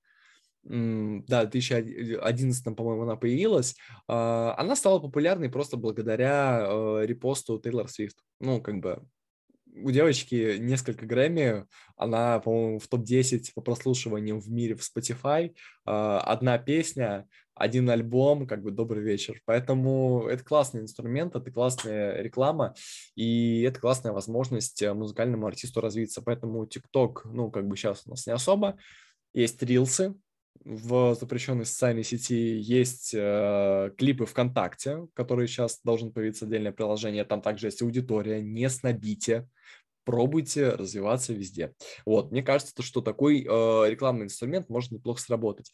Да, в 2011, по-моему, она появилась. А, она стала популярной просто благодаря репосту Тейлор Свифт. Ну, как бы у девочки несколько Грэмми, она, по-моему, в топ-10 по прослушиваниям в мире в Spotify, а, одна песня, один альбом, как бы добрый вечер. Поэтому это классный инструмент, это классная реклама, и это классная возможность э, музыкальному артисту развиться. Поэтому TikTok, ну, как бы сейчас у нас не особо. Есть рилсы, в запрещенной социальной сети есть э, клипы ВКонтакте, которые сейчас должен появиться отдельное приложение. Там также есть аудитория, не снобите, пробуйте развиваться везде. Вот, мне кажется, что такой э, рекламный инструмент может неплохо сработать.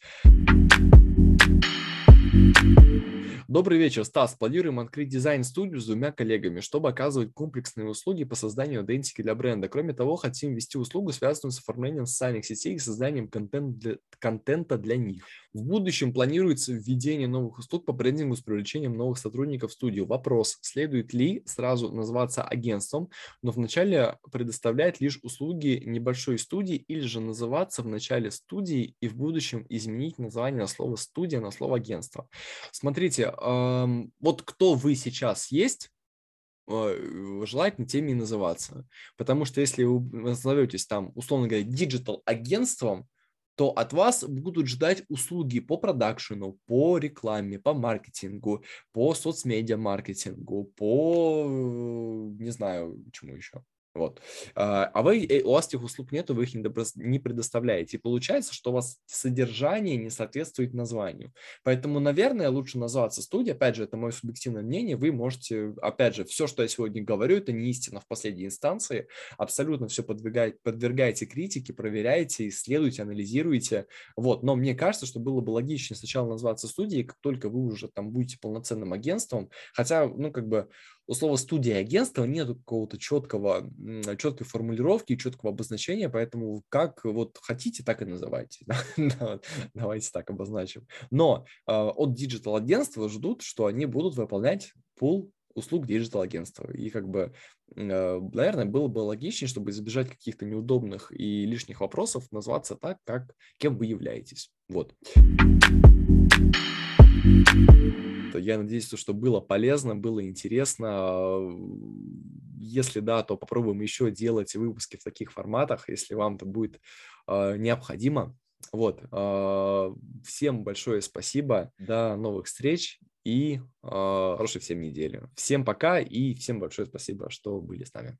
Добрый вечер, Стас. Планируем открыть дизайн-студию с двумя коллегами, чтобы оказывать комплексные услуги по созданию идентики для бренда. Кроме того, хотим ввести услугу, связанную с оформлением социальных сетей и созданием контент для, контента для них. В будущем планируется введение новых услуг по брендингу с привлечением новых сотрудников в студию. Вопрос, следует ли сразу называться агентством, но вначале предоставлять лишь услуги небольшой студии или же называться в начале студии и в будущем изменить название на слово студия на слово агентство. Смотрите, вот кто вы сейчас есть, э, желательно теми и называться. Потому что если вы назоветесь там, условно говоря, digital-агентством, то от вас будут ждать услуги по продакшену, по рекламе, по маркетингу, по соцмедиа маркетингу, по, не знаю, чему еще. Вот. А, а вы, э, у вас этих услуг нету, вы их не предоставляете. И получается, что у вас содержание не соответствует названию. Поэтому, наверное, лучше назваться студия. Опять же, это мое субъективное мнение. Вы можете, опять же, все, что я сегодня говорю, это не истина в последней инстанции. Абсолютно все подвигайте, подвергаете критике, проверяете, исследуйте, анализируйте. Вот. Но мне кажется, что было бы логичнее сначала назваться студией, как только вы уже там будете полноценным агентством. Хотя, ну, как бы у слова студия агентства нет какого-то четкого, четкой формулировки, четкого обозначения, поэтому как вот хотите, так и называйте. Давайте так обозначим. Но а, от digital агентства ждут, что они будут выполнять пул услуг digital агентства. И как бы, а, наверное, было бы логичнее, чтобы избежать каких-то неудобных и лишних вопросов, назваться так, как кем вы являетесь. Вот. Я надеюсь, что было полезно, было интересно. Если да, то попробуем еще делать выпуски в таких форматах, если вам это будет э, необходимо. Вот. Э, всем большое спасибо. До новых встреч и э, хорошей всем недели. Всем пока и всем большое спасибо, что были с нами.